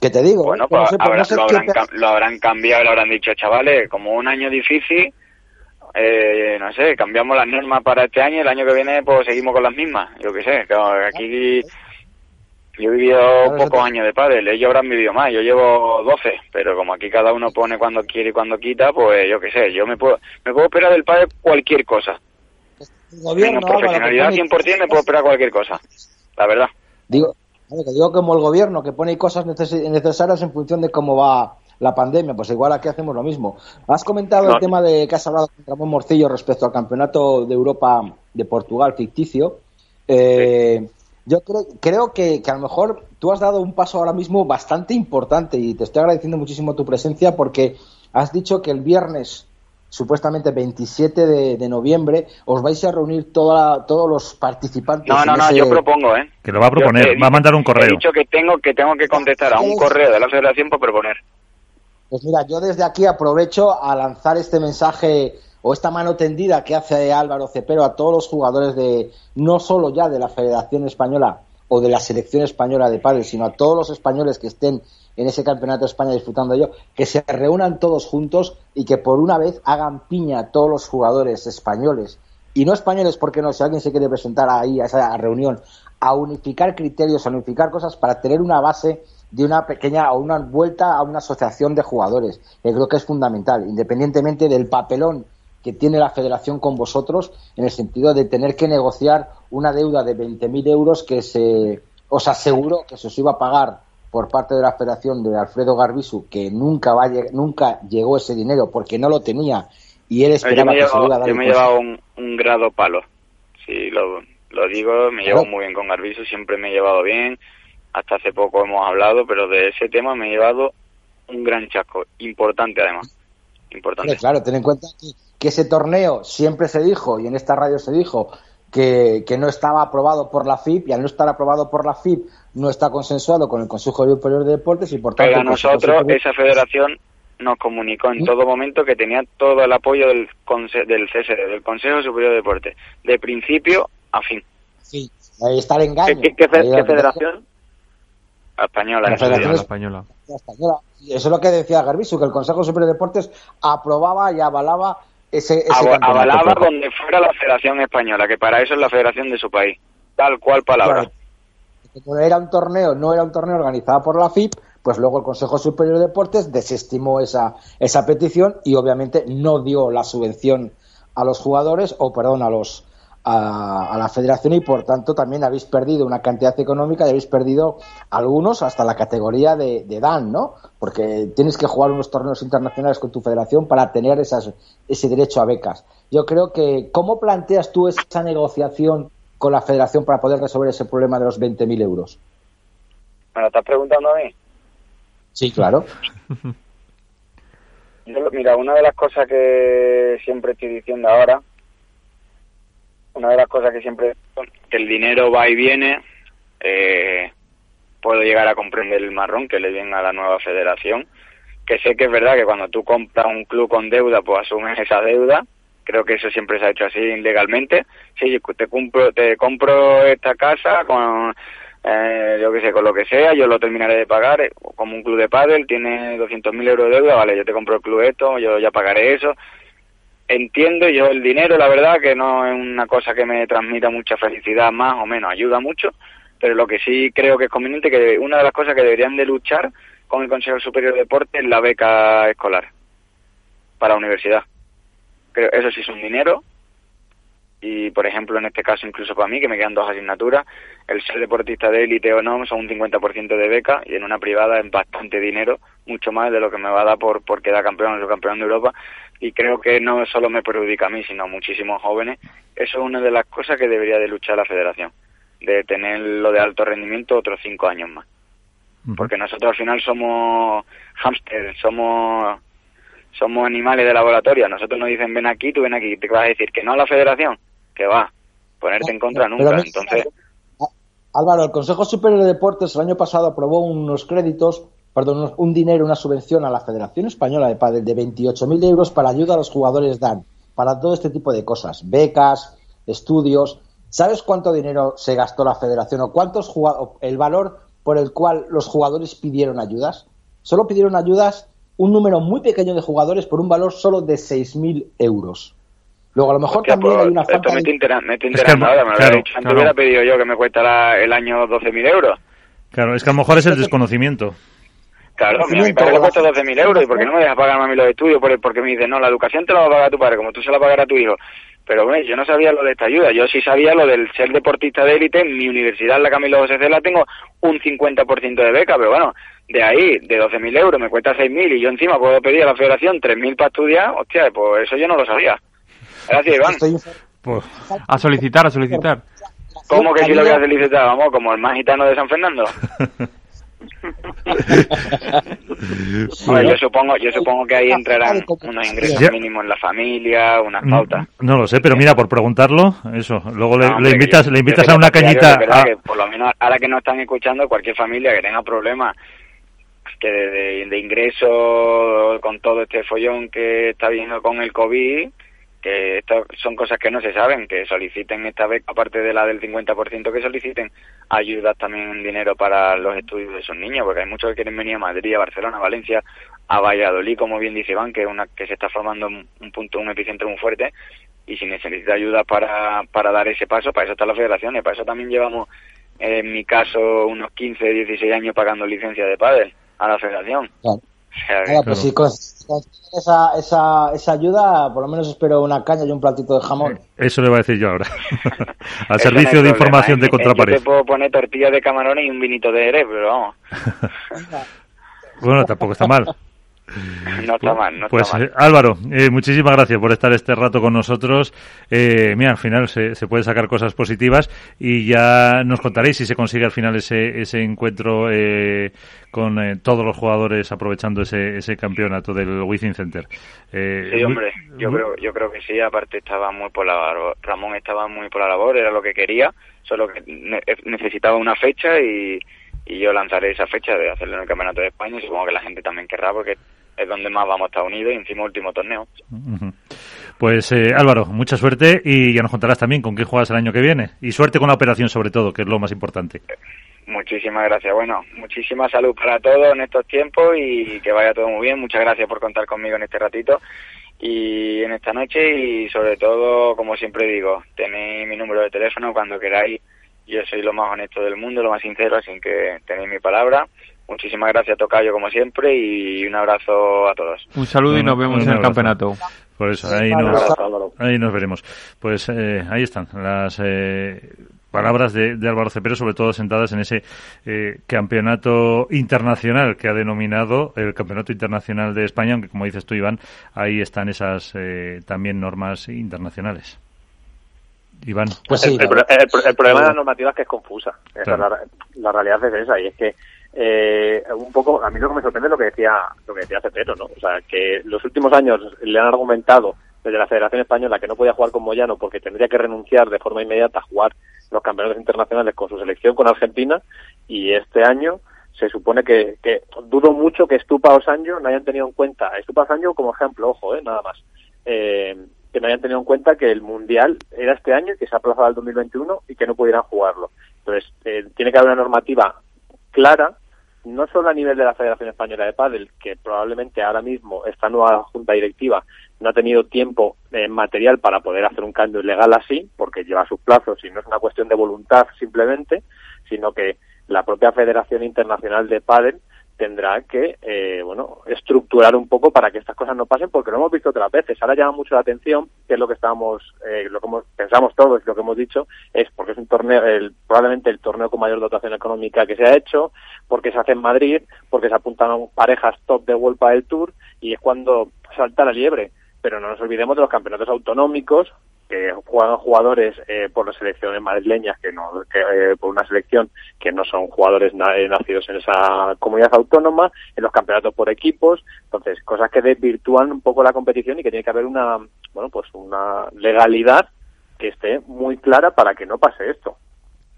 ¿Qué te digo?
Bueno, pues lo, habrán, cambiado, lo habrán dicho, chavales, como un año difícil, eh, no sé, cambiamos las normas para este año y el año que viene pues seguimos con las mismas. Yo qué sé, aquí yo he vivido pocos años de pádel, ellos habrán vivido más, yo llevo 12, pero como aquí cada uno pone cuando quiere y cuando quita, pues yo qué sé, yo me puedo, me puedo esperar del pádel cualquier cosa gobierno, profesionalidad 100% me puedo esperar cualquier cosa, la verdad.
Digo, digo como el gobierno que pone cosas necesarias en función de cómo va la pandemia, pues igual aquí hacemos lo mismo. Has comentado el tema de que has hablado con Ramón Morcillo respecto al campeonato de Europa de Portugal ficticio. Eh, yo creo, creo que, que, a lo mejor tú has dado un paso ahora mismo bastante importante y te estoy agradeciendo muchísimo tu presencia porque has dicho que el viernes supuestamente 27 de, noviembre, os vais a reunir toda, todos los participantes.
No, no, no, yo propongo, ¿eh?
Que lo va a proponer, va a mandar un correo. He
dicho que tengo que, tengo que contestar a un correo de la Federación para proponer.
Pues mira, yo desde aquí aprovecho a lanzar este mensaje o esta mano tendida que hace Álvaro Cepero a todos los jugadores de, no solo ya de la Federación Española o de la selección española de pádel, sino a todos los españoles que estén en ese campeonato de España disfrutando yo, que se reúnan todos juntos y que por una vez hagan piña a todos los jugadores españoles y no españoles, porque no, si alguien se quiere presentar ahí a esa reunión, a unificar criterios, a unificar cosas para tener una base de una pequeña o una vuelta a una asociación de jugadores. que creo que es fundamental, independientemente del papelón que tiene la federación con vosotros, en el sentido de tener que negociar una deuda de 20.000 euros que se os aseguró que se os iba a pagar por parte de la federación de Alfredo Garbisu, que nunca, va, nunca llegó ese dinero porque no lo tenía y él esperaba
que
se iba a dar
Yo me he llevado un, un, grado palo. Sí, lo, lo digo, me llevo muy bien con Garbisu, siempre me he llevado bien. Hasta hace poco hemos hablado, pero de ese tema me he llevado un gran chasco. Importante, además. Importante.
claro, ten en cuenta que, ese torneo siempre se dijo, y en esta radio se dijo, que, que, no estaba aprobado por la FIP y al no estar aprobado por la FIP no está consensuado con el Consejo Superior de Deportes y por tanto...
Pero a nosotros esa federación nos comunicó en todo momento que tenía todo el apoyo del, del CSD, del Consejo Superior de Deportes, de principio a fin.
Sí, ahí está el engaño.
¿Qué, qué, federación?
Española.
La Federación Española. española. Eso es lo que decía Garbisu, que el Consejo Superior de Deportes aprobaba y avalaba ese, ese
Avalaba donde fuera la Federación Española, que para eso es la federación de su país. Tal cual palabra.
Era un torneo, no era un torneo organizado por la FIP, pues luego el Consejo Superior de Deportes desestimó esa, esa petición y obviamente no dio la subvención a los jugadores, o perdón, a los a, la federación y por tanto también habéis perdido una cantidad económica y habéis perdido algunos hasta la categoría de, Dan, ¿no? Porque tienes que jugar unos torneos internacionales con tu federación para tener esas, ese derecho a becas. Yo creo que, ¿cómo planteas tú esa negociación con la federación para poder resolver ese problema de los 20.000 euros?
¿Me lo estás preguntando a mí?
Sí, claro.
mira, una de las cosas que siempre estoy diciendo ahora una de las cosas que siempre que el dinero va y viene eh, puedo llegar a comprender el marrón que le viene a la nueva federación que sé que es verdad que cuando tú compras un club con deuda pues asumes esa deuda creo que eso siempre se ha hecho así legalmente sí te compro te compro esta casa con eh, yo qué sé con lo que sea yo lo terminaré de pagar eh, como un club de pádel tiene 200.000 euros de deuda vale yo te compro el club esto yo ya pagaré eso entiendo yo el dinero, la verdad que no es una cosa que me transmita mucha felicidad, más o menos, ayuda mucho, pero lo que sí creo que es conveniente que una de las cosas que deberían de luchar con el Consejo Superior de Deportes es la beca escolar para universidad. Creo, eso sí es un dinero y, por ejemplo, en este caso, incluso para mí, que me quedan dos asignaturas, el ser deportista de élite o no son un 50% de beca y en una privada es bastante dinero, mucho más de lo que me va a dar por, por quedar campeón o campeón de Europa y creo que no solo me perjudica a mí, sino a muchísimos jóvenes. Eso es una de las cosas que debería de luchar la federación, de tener lo de alto rendimiento otros cinco años más. Porque nosotros al final somos hámster, somos somos animales de laboratorio. nosotros nos dicen ven aquí, tú ven aquí, te vas a decir que no a la federación, que va, ponerte en contra nunca. Entonces,
Álvaro, el Consejo Superior de Deportes el año pasado aprobó unos créditos perdón, un dinero, una subvención a la Federación Española de Padel de 28.000 euros para ayuda a los jugadores DAN, para todo este tipo de cosas, becas, estudios. ¿Sabes cuánto dinero se gastó la Federación o cuántos el valor por el cual los jugadores pidieron ayudas? Solo pidieron ayudas un número muy pequeño de jugadores por un valor solo de 6.000 euros. Luego, a lo mejor también
pues,
hay una
falta... me estoy me ahora, me lo dicho. Antes hubiera pedido yo que me cuesta el año 12.000 euros.
Claro, es que a lo mejor es el desconocimiento.
Claro, mi padre le cuesta 12.000 euros, ¿y por qué no me dejas pagar a mí los estudios? Porque me dice, no, la educación te la va a pagar tu padre, como tú se la pagarás a tu hijo. Pero bueno, yo no sabía lo de esta ayuda, yo sí sabía lo del ser deportista de élite, en mi universidad, la Camilo José Cela, tengo un 50% de beca, pero bueno, de ahí, de 12.000 euros, me cuesta 6.000 y yo encima puedo pedir a la federación 3.000 para estudiar, hostia, pues eso yo no lo sabía. Gracias, Iván.
Pues, a solicitar, a solicitar.
¿Cómo que si lo voy a solicitar? Vamos, como el más gitano de San Fernando. yo supongo yo supongo que ahí entrarán unos ingresos mínimos en la familia unas mm, pautas.
no lo sé pero mira por preguntarlo eso luego le, invitas le invitas a una cañita
por lo menos ahora que no están escuchando cualquier familia que tenga problemas que de, de, ingreso con todo este follón que está viendo con el covid que esto son cosas que no se saben, que soliciten esta vez, aparte de la del 50%, que soliciten ayudas también en dinero para los estudios de sus niños, porque hay muchos que quieren venir a Madrid, a Barcelona, a Valencia, a Valladolid, como bien dice Iván, que una que se está formando un punto, un epicentro muy fuerte, y si necesita ayuda para, para dar ese paso, para eso está la federación, y para eso también llevamos, en mi caso, unos 15, 16 años pagando licencia de padre a la federación.
Claro. pues si con, esa, esa, esa ayuda, por lo menos espero una caña y un platito de jamón.
Eso le voy a decir yo ahora. Al servicio de información de Contrapared.
Yo te puedo poner tortillas de camarones y un vinito de Jerez, pero vamos.
bueno, tampoco está mal.
No está mal, no
pues,
está mal.
Eh, Álvaro, eh, muchísimas gracias por estar este rato con nosotros. Eh, mira, al final se, se puede sacar cosas positivas y ya nos contaréis si se consigue al final ese, ese encuentro eh, con eh, todos los jugadores aprovechando ese, ese campeonato del Wizzing Center. Eh,
sí, hombre, yo creo, yo creo que sí. Aparte estaba muy por la Ramón estaba muy por la labor, era lo que quería, solo que ne necesitaba una fecha y, y yo lanzaré esa fecha de hacerlo en el Campeonato de España y supongo que la gente también querrá porque es donde más vamos a estar unidos y encima último torneo.
Pues eh, Álvaro, mucha suerte y ya nos contarás también con qué juegas el año que viene. Y suerte con la operación sobre todo, que es lo más importante.
Muchísimas gracias. Bueno, muchísima salud para todos en estos tiempos y que vaya todo muy bien. Muchas gracias por contar conmigo en este ratito y en esta noche y sobre todo, como siempre digo, tenéis mi número de teléfono cuando queráis. Yo soy lo más honesto del mundo, lo más sincero, así que tenéis mi palabra. Muchísimas gracias, Tocayo, como siempre, y un abrazo a todos.
Un saludo y nos vemos en el campeonato.
Por eso, ahí nos, ahí nos veremos. Pues eh, ahí están las eh, palabras de, de, Álvaro Cepero, sobre todo sentadas en ese eh, campeonato internacional que ha denominado el Campeonato Internacional de España, aunque como dices tú, Iván, ahí están esas eh, también normas internacionales. Iván.
Pues sí, el, el, el, el, problema de la normativa es que es confusa. Claro. La, la, realidad es esa, y es que eh, un poco, a mí lo que me sorprende es lo que decía, lo que decía Cepero, ¿no? O sea, que los últimos años le han argumentado desde la Federación Española que no podía jugar con Moyano porque tendría que renunciar de forma inmediata a jugar los campeonatos internacionales con su selección con Argentina y este año se supone que, que dudo mucho que Stupa o Sancho no hayan tenido en cuenta, Stupa o Sancho como ejemplo, ojo, eh, nada más, eh, que no hayan tenido en cuenta que el Mundial era este año y que se ha aplazado al 2021 y que no pudieran jugarlo. Entonces, eh, tiene que haber una normativa clara, no solo a nivel de la Federación Española de Pádel, que probablemente ahora mismo esta nueva junta directiva no ha tenido tiempo eh, material para poder hacer un cambio legal así, porque lleva sus plazos y no es una cuestión de voluntad simplemente, sino que la propia Federación Internacional de Pádel tendrá que, eh, bueno, estructurar un poco para que estas cosas no pasen, porque lo hemos visto otras veces. Ahora llama mucho la atención, que es lo que estábamos, eh, lo que pensamos todos, lo que hemos dicho, es porque es un torneo, el, probablemente el torneo con mayor dotación económica que se ha hecho, porque se hace en Madrid, porque se apuntan parejas top de World del Tour, y es cuando salta la liebre. Pero no nos olvidemos de los campeonatos autonómicos, que juegan jugadores eh, por las selecciones madrileñas que no que, eh, por una selección que no son jugadores na nacidos en esa comunidad autónoma en los campeonatos por equipos. Entonces cosas que desvirtúan un poco la competición y que tiene que haber una bueno pues una legalidad que esté muy clara para que no pase esto.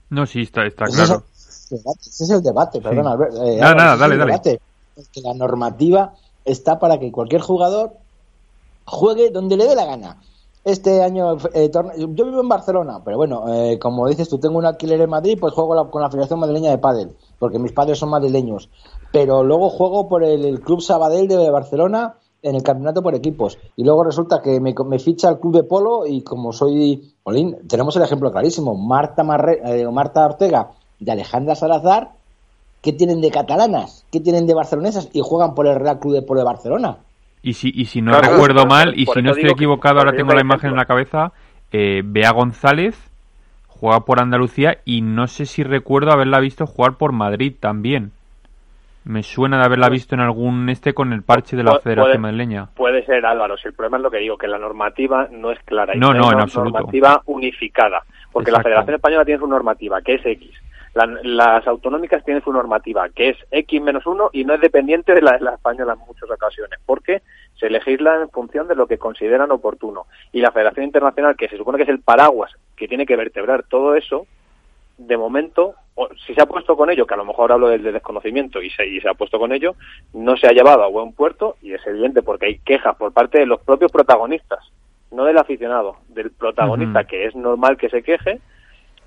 No sí está está claro.
ese es el debate sí. perdona Albert,
eh, nada, nada, dale, dale.
Debate, que la normativa está para que cualquier jugador juegue donde le dé la gana este año eh, yo vivo en Barcelona, pero bueno, eh, como dices tú, tengo un alquiler en Madrid, pues juego la, con la Federación Madrileña de Pádel, porque mis padres son madrileños. Pero luego juego por el, Club Sabadell de Barcelona en el campeonato por equipos. Y luego resulta que me, me ficha el Club de Polo y como soy... Olín, tenemos el ejemplo clarísimo. Marta, Marre, eh, Marta Ortega y Alejandra Salazar, ¿qué tienen de catalanas? ¿Qué tienen de barcelonesas? Y juegan por el Real Club de Polo de Barcelona.
Y si, y si no claro, recuerdo claro, mal, y si no estoy equivocado, ahora tengo la imagen en la cabeza, eh, Bea González juega por Andalucía y no sé si recuerdo haberla visto jugar por Madrid también. Me suena de haberla visto en algún este con el parche de la
puede,
Federación Madrileña.
Puede ser, Álvaro. Si el problema es lo que digo, que la normativa no es clara.
No, no,
no
en absoluto.
normativa unificada. Porque Exacto. la Federación Española tiene su normativa, que es X. La, las autonómicas tienen su normativa, que es X menos uno y no es dependiente de la de la española en muchas ocasiones, porque se legisla en función de lo que consideran oportuno. Y la Federación Internacional, que se supone que es el paraguas que tiene que vertebrar todo eso, de momento, si se ha puesto con ello, que a lo mejor hablo del de desconocimiento y se, y se ha puesto con ello, no se ha llevado a buen puerto y es evidente porque hay quejas por parte de los propios protagonistas no del aficionado, del protagonista, que es normal que se queje.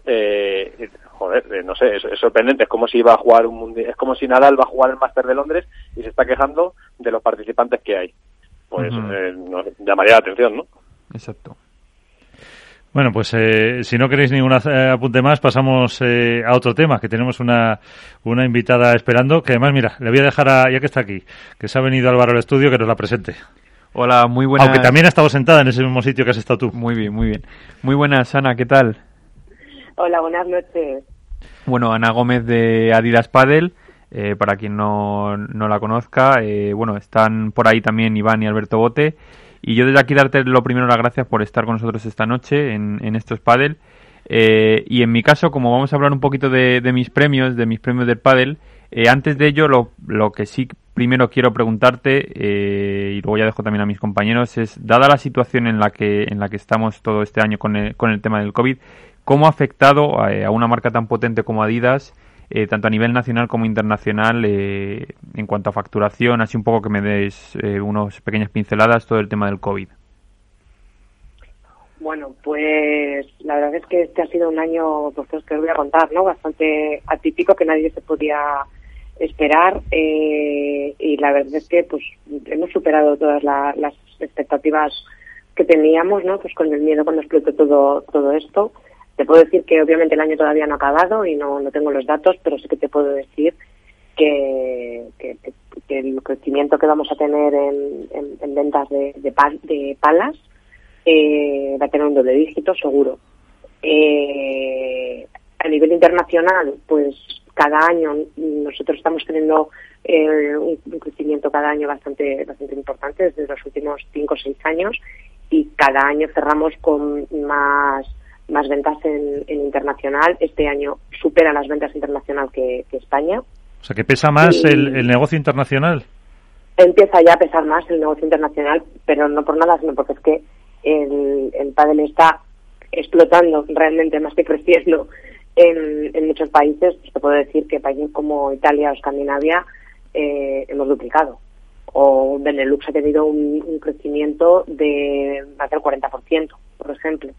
Eh, joder, eh, no sé, es, sorprendente. Es como si iba a jugar un mundial, es como si Nadal va a jugar el Máster de Londres y se está quejando de los participantes que hay. Pues eh, nos llamaría la atención, ¿no?
Exacto.
Bueno, pues eh, si no queréis ningún eh, apunte más, pasamos eh, a otro tema, que tenemos una, una invitada esperando, que además, mira, le voy a dejar a, ya que está aquí, que se ha venido Álvaro al estudio, que nos la presente.
Hola, muy buena.
Aunque también ha estado sentada en ese mismo sitio que has estado tú.
Muy bien, muy bien. Muy buenas, Ana, ¿qué tal?
Hola, buenas noches.
Bueno, Ana Gómez de Adidas Padel, para quien no, no la conozca, bueno, están por ahí también Iván y Alberto Bote. Y yo desde aquí darte lo primero las gracias por estar con nosotros esta noche en, en estos Padel. Eh, y en mi caso, como vamos a hablar un poquito de, mis premios, de mis premios del Padel, eh, antes de ello, lo, lo, que sí primero quiero preguntarte, eh, y luego ya dejo también a mis compañeros, es, dada la situación en la que, en la que estamos todo este año con el, con el tema del COVID, ¿cómo ha afectado a una marca tan potente como Adidas eh, tanto a nivel nacional como internacional, eh, en cuanto a facturación, así un poco que me des eh, unas pequeñas pinceladas, todo el tema del COVID.
Bueno, pues la verdad es que este ha sido un año, pues que os voy a contar, ¿no? Bastante atípico, que nadie se podía esperar y la verdad es que pues hemos superado todas las expectativas que teníamos, ¿no? Pues con el miedo cuando explotó todo todo esto te puedo decir que obviamente el año todavía no ha acabado y no, no tengo los datos, pero sí que te puedo decir que, que, el crecimiento que vamos a tener en, en, ventas de, palas eh, va a tener un doble dígito seguro. Eh, a nivel internacional, pues cada año nosotros estamos teniendo eh, un, crecimiento cada año bastante bastante importante desde los últimos cinco o seis años y cada año cerramos con más más ventas en, internacional. Este año supera las ventas internacional que, España.
O sea, que pesa más el, negocio internacional.
Empieza ya a pesar más el negocio internacional, pero no por nada, sino porque es que el, el pádel está explotando realmente más que creciendo en, muchos países. Pues te puedo decir que países como Italia o Escandinavia eh, hemos duplicado. O Benelux ha tenido un, un crecimiento de más del 40%, por ejemplo.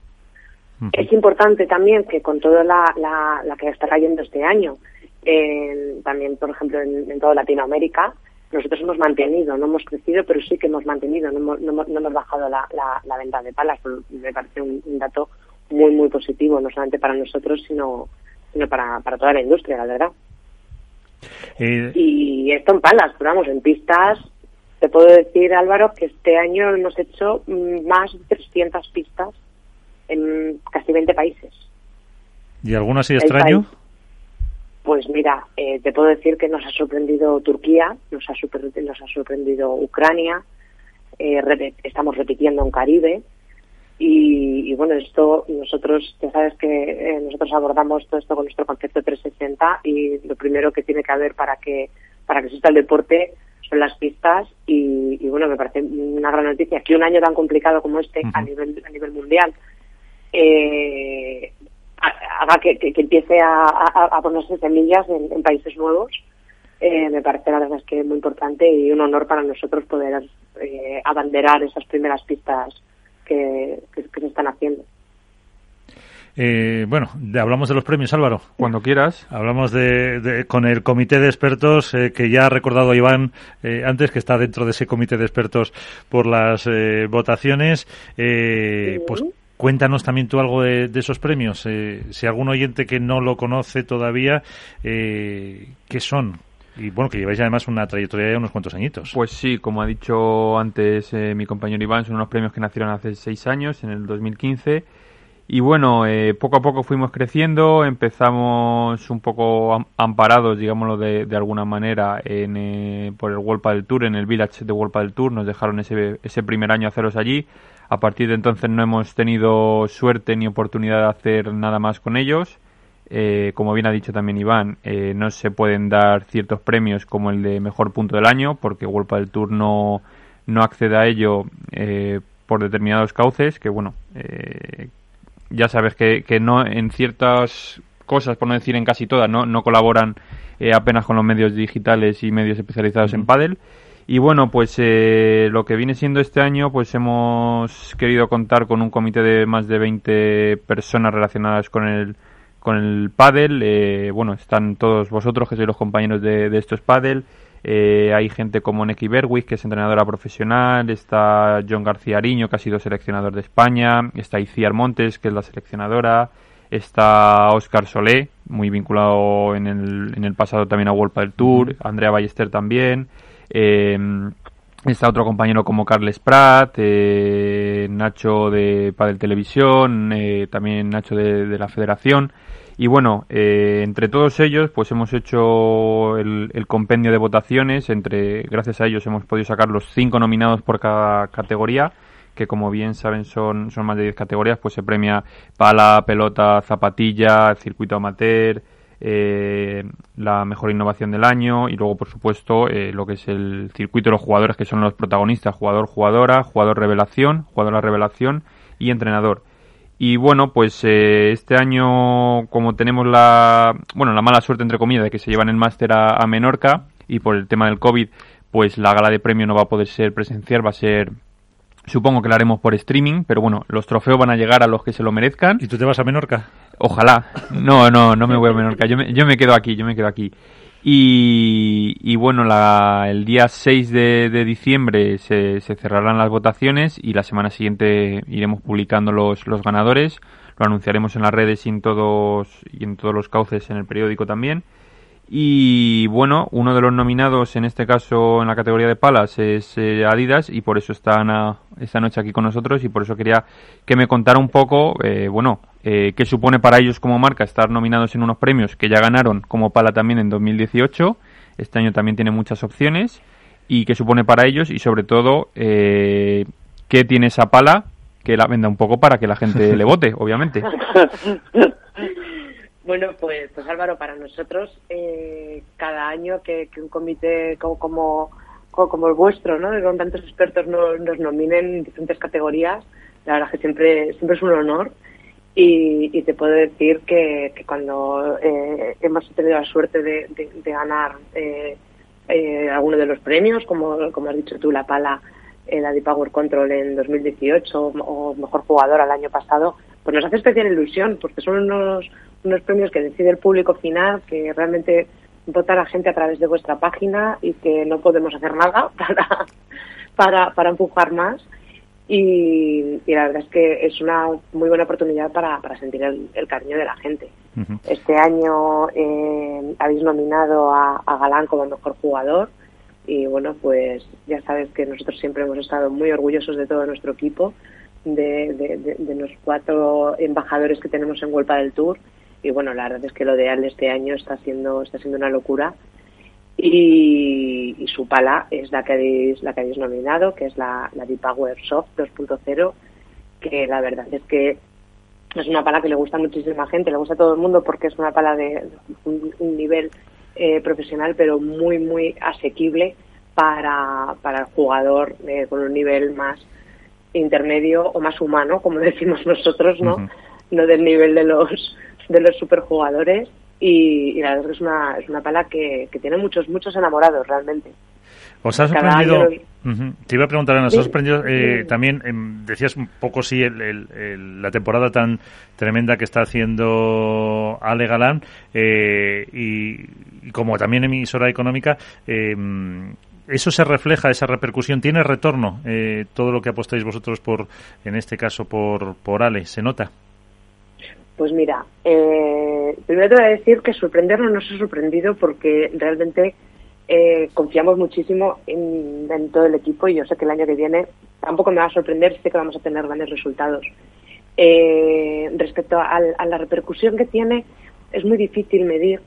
Es importante también que con toda la, la, que está cayendo este año, también, por ejemplo, en, toda Latinoamérica, nosotros hemos mantenido, no hemos crecido, pero sí que hemos mantenido, no hemos, no, hemos bajado la, la, venta de palas. Me parece un, dato muy, muy positivo, no solamente para nosotros, sino, sino para, para toda la industria, la verdad. Eh, y esto en palas, pero vamos, en pistas, te puedo decir, Álvaro, que este año hemos hecho mm, más de 300 pistas en casi 20 países.
¿Y alguno así extraño?
Pues mira, eh, te puedo decir que nos ha sorprendido Turquía, nos ha, nos ha sorprendido Ucrania, eh, estamos repitiendo en Caribe y, bueno, esto nosotros, ya sabes que eh, nosotros abordamos todo esto con nuestro concepto 360 y lo primero que tiene que haber para que para que exista el deporte son las pistas y, bueno, me parece una gran noticia que un año tan complicado como este a nivel a nivel mundial eh, haga que, empiece a, ponerse semillas en, países nuevos. Eh, me parece la verdad es que es muy importante y un honor para nosotros poder eh, abanderar esas primeras pistas que, se están haciendo.
Eh, bueno, hablamos de los premios, Álvaro.
Cuando quieras.
Hablamos de, con el comité de expertos eh, que ya ha recordado Iván antes, que está dentro de ese comité de expertos por las votaciones. Pues Cuéntanos también tú algo de, esos premios. Eh, si algún oyente que no lo conoce todavía, eh, ¿qué son? Y bueno, que lleváis además una trayectoria de unos cuantos añitos.
Pues sí, como ha dicho antes eh, mi compañero Iván, son unos premios que nacieron hace seis años, en el 2015. Y bueno, eh, poco a poco fuimos creciendo, empezamos un poco amparados, digámoslo de, de alguna manera, en, por el World del Tour, en el Village de World del Tour, nos dejaron ese, ese primer año haceros allí a partir de entonces no hemos tenido suerte ni oportunidad de hacer nada más con ellos. Eh, como bien ha dicho también Iván, eh, no se pueden dar ciertos premios como el de mejor punto del año, porque World del Tour no, no accede a ello eh, por determinados cauces, que bueno, ya sabes que, que, no en ciertas cosas, por no decir en casi todas, no, no colaboran apenas con los medios digitales y medios especializados en pádel Y bueno, pues eh, lo que viene siendo este año, pues hemos querido contar con un comité de más de 20 personas relacionadas con el con el pádel. Eh, bueno, están todos vosotros que sois los compañeros de, de estos pádel. Eh, hay gente como Neki Berwick, que es entrenadora profesional, está John García Ariño, que ha sido seleccionador de España, está Iciar Montes, que es la seleccionadora, está Oscar Solé, muy vinculado en el, en el pasado también a World del Tour, Andrea Ballester también, eh, está otro compañero como Carles Prat, eh, Nacho de Padel Televisión, eh, también Nacho de, la Federación. Y bueno, eh, entre todos ellos, pues hemos hecho el, el, compendio de votaciones. Entre, gracias a ellos hemos podido sacar los cinco nominados por cada categoría, que como bien saben son, son más de 10 categorías. Pues se premia pala, pelota, zapatilla, circuito amateur, eh, la mejor innovación del año y luego, por supuesto, eh, lo que es el circuito de los jugadores, que son los protagonistas, jugador, jugadora, jugador revelación, jugadora revelación y entrenador. Y bueno, pues eh, este año, como tenemos la, bueno, la mala suerte, entre comillas, de que se llevan el máster a, Menorca y por el tema del COVID, pues la gala de premio no va a poder ser presencial, va a ser, supongo que la haremos por streaming, pero bueno, los trofeos van a llegar a los que se lo merezcan.
¿Y tú te vas a Menorca?
Ojalá. No, no, no me voy a Menorca. Yo me, yo me quedo aquí, yo me quedo aquí. Y, y, bueno, la, el día 6 de, diciembre se, se, cerrarán las votaciones y la semana siguiente iremos publicando los, los ganadores. Lo anunciaremos en las redes y en todos, y en todos los cauces en el periódico también. Y bueno, uno de los nominados en este caso en la categoría de palas es eh, Adidas y por eso están a, esta noche aquí con nosotros y por eso quería que me contara un poco, eh, bueno, eh, qué supone para ellos como marca estar nominados en unos premios que ya ganaron como pala también en 2018. Este año también tiene muchas opciones y qué supone para ellos y sobre todo eh, qué tiene esa pala que la venda un poco para que la gente le vote, obviamente.
Bueno, pues, pues Álvaro, para nosotros eh, cada año que, un comité como, como, el vuestro, ¿no? con tantos expertos nos, nos, nominen en diferentes categorías, la verdad que siempre, siempre es un honor y, y te puedo decir que, cuando eh, hemos tenido la suerte de, de, de ganar eh, eh, alguno de los premios, como, como has dicho tú, la pala, eh, la de Power Control en 2018 o mejor jugador al año pasado, pues nos hace especial ilusión porque son unos unos premios que decide el público final, que realmente vota la gente a través de vuestra página y que no podemos hacer nada para, para, para empujar más. Y, y, la verdad es que es una muy buena oportunidad para, para sentir el, el cariño de la gente. Uh -huh. Este año eh, habéis nominado a, a Galán como mejor jugador y bueno, pues ya sabes que nosotros siempre hemos estado muy orgullosos de todo nuestro equipo, de, de, de, de los cuatro embajadores que tenemos en Huelpa del Tour y bueno, la verdad es que lo de Al este año está siendo, está siendo una locura. Y, su pala es la que habéis, la que habéis nominado, que es la, la D-Power Soft 2.0, que la verdad es que es una pala que le gusta muchísima gente, le gusta a todo el mundo porque es una pala de un nivel eh, profesional, pero muy, muy asequible para, para el jugador eh, con un nivel más intermedio o más humano, como decimos nosotros, ¿no? Uh -huh. No del nivel de los de los superjugadores y, y la verdad es que es una, es una pala que, que tiene muchos, muchos enamorados realmente.
¿Os ha sorprendido? Uh -huh. Te iba a preguntar, ¿nos sí. ha sorprendido eh, sí. también? Eh, decías un poco, sí, el, el, el, la temporada tan tremenda que está haciendo Ale Galán eh, y, y, como también emisora económica. eso se refleja, esa repercusión, tiene retorno eh, todo lo que apostáis vosotros por, en este caso, por, por Ale, ¿se nota?
Pues mira, eh, primero te voy a decir que sorprendernos no se ha sorprendido porque realmente eh, confiamos muchísimo en, todo el equipo y yo sé que el año que viene tampoco me va a sorprender, sé que vamos a tener grandes resultados. Eh, respecto a, la repercusión que tiene, es muy difícil medir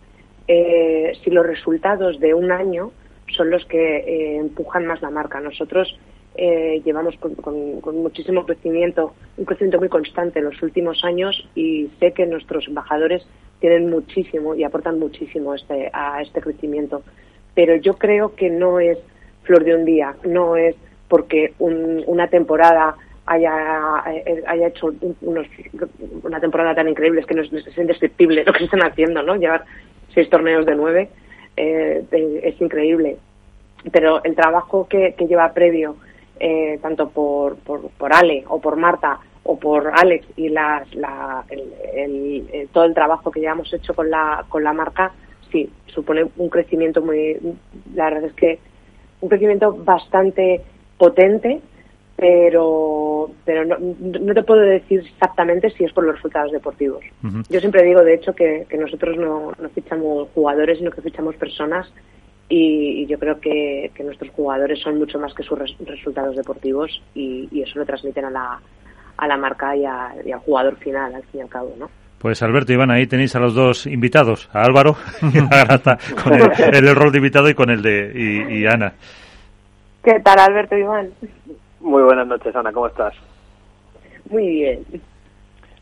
eh, si los resultados de un año son los que empujan más la marca. Nosotros llevamos con, con, con, muchísimo crecimiento, un crecimiento muy constante en los últimos años y sé que nuestros embajadores tienen muchísimo y aportan muchísimo este, a este crecimiento. Pero yo creo que no es flor de un día, no es porque un, una temporada haya, eh, hecho una temporada tan increíble, es que no es, es indescriptible lo que están haciendo, ¿no? Llevar seis torneos de nueve eh, es increíble pero el trabajo que, lleva previo, eh, tanto por, por, Ale o por Marta o por Alex y todo el trabajo que ya hemos hecho con la, con la marca, sí, supone un crecimiento muy, la verdad es que un crecimiento bastante potente, pero, pero no, no te puedo decir exactamente si es por los resultados deportivos. Yo siempre digo, de hecho, que, que nosotros no, no fichamos jugadores, sino que fichamos personas y, y yo creo que, que nuestros jugadores son mucho más que sus res- resultados deportivos y, y eso lo transmiten a la, a la marca y, a- y al jugador final, al fin y al cabo, ¿no?
Pues Alberto Iván, ahí tenéis a los dos invitados, a Álvaro y a Grata, con el, el rol de invitado y con el de y, y Ana.
¿Qué tal, Alberto Iván?
Muy buenas noches, Ana, ¿cómo estás?
Muy bien.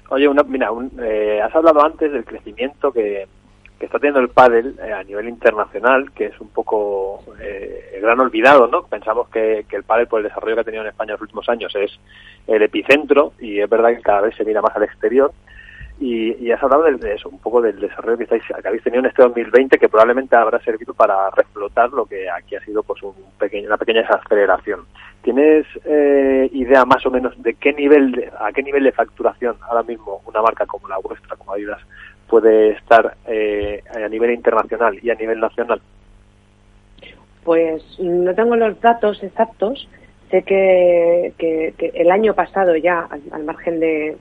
Oye, una, mira, un- eh, has hablado antes del crecimiento que, que está teniendo el pádel eh, a nivel internacional, que es un poco eh, el gran olvidado, ¿no? Pensamos que, que el pádel, por el desarrollo que ha tenido en España en los últimos años, es el epicentro y es verdad que cada vez se mira más al exterior. Y, y has hablado de, eso, un poco del desarrollo que, estáis, que habéis tenido en este 2020, que probablemente habrá servido para reflotar lo que aquí ha sido pues un pequeño, una pequeña desaceleración. ¿Tienes eh, idea más o menos de qué nivel, a qué nivel de facturación ahora mismo una marca como la vuestra, como Adidas, puede estar eh, a nivel internacional y a nivel nacional?
Pues no tengo los datos exactos. Sé que, que- el año pasado ya, al margen de,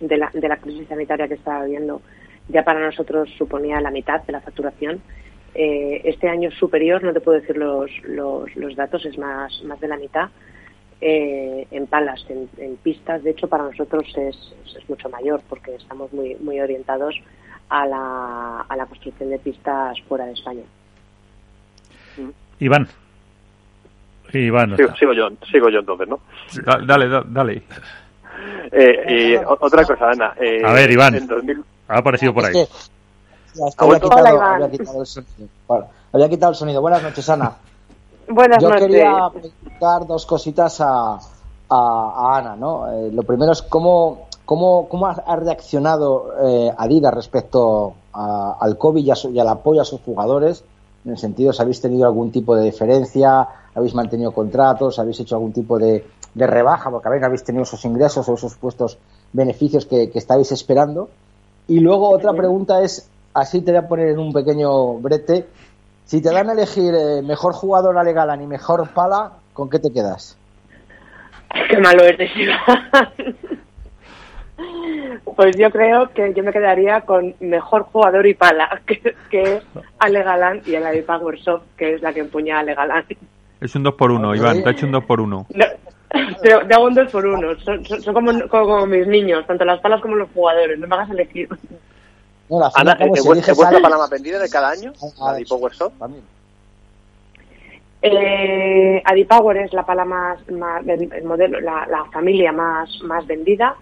de, la, de la crisis sanitaria que estaba habiendo, ya para nosotros suponía la mitad de la facturación. Eh, este año es superior, no te puedo decir los, los, los datos, es más, más de la mitad. Eh, en palas, en, en pistas, de hecho, para nosotros es, es, es mucho mayor porque estamos muy, muy orientados a la, a la construcción de pistas fuera de España.
Iván. Iván.
Sigo, sigo yo, sigo yo entonces, ¿no?
Da- dale, da- dale.
Eh, otra cosa, Ana. eh,
A ver, Iván.
En 2000,
Ha aparecido por ahí.
Es que- ya, es que
¿Ha
había, quitado,
Hola,
había quitado el sonido. Vale, había quitado el sonido. Buenas noches, Ana.
Buenas
Yo
noches.
quería preguntar dos cositas a, a, a Ana, ¿no? Eh, lo primero es cómo, cómo, cómo ha, reaccionado eh, Adidas respecto a- al COVID y, a su- y al apoyo a sus jugadores. En el sentido, si habéis tenido algún tipo de diferencia, habéis mantenido contratos, habéis hecho algún tipo de, de rebaja, porque a ver, habéis tenido esos ingresos o esos puestos beneficios que, que estáis esperando. Y luego otra pregunta es, así te voy a poner en un pequeño brete, si te dan a elegir eh, mejor jugador Ale Galán y mejor pala, ¿con qué te quedas?
Qué malo eres, Iván. Pues yo creo que yo me quedaría con mejor jugador y pala, que, que es Ale Galán y la de Power Soft, que es la que empuña a Ale Galán.
Es un 2 por 1
Ok.
Iván, te ha hecho un 2 por 1
No, te, te hago un dos por uno. Son, son- son como, como mis niños, tanto las palas como los jugadores. No me hagas elegir.
No, la
Ana,
final, ¿cómo
¿es
se
es vuestra
sale?
para más vendida de cada año?
Ah,
La de Power Soft.
también.
Eh, Adipower es la pala más, más el modelo, la, la familia más, más vendida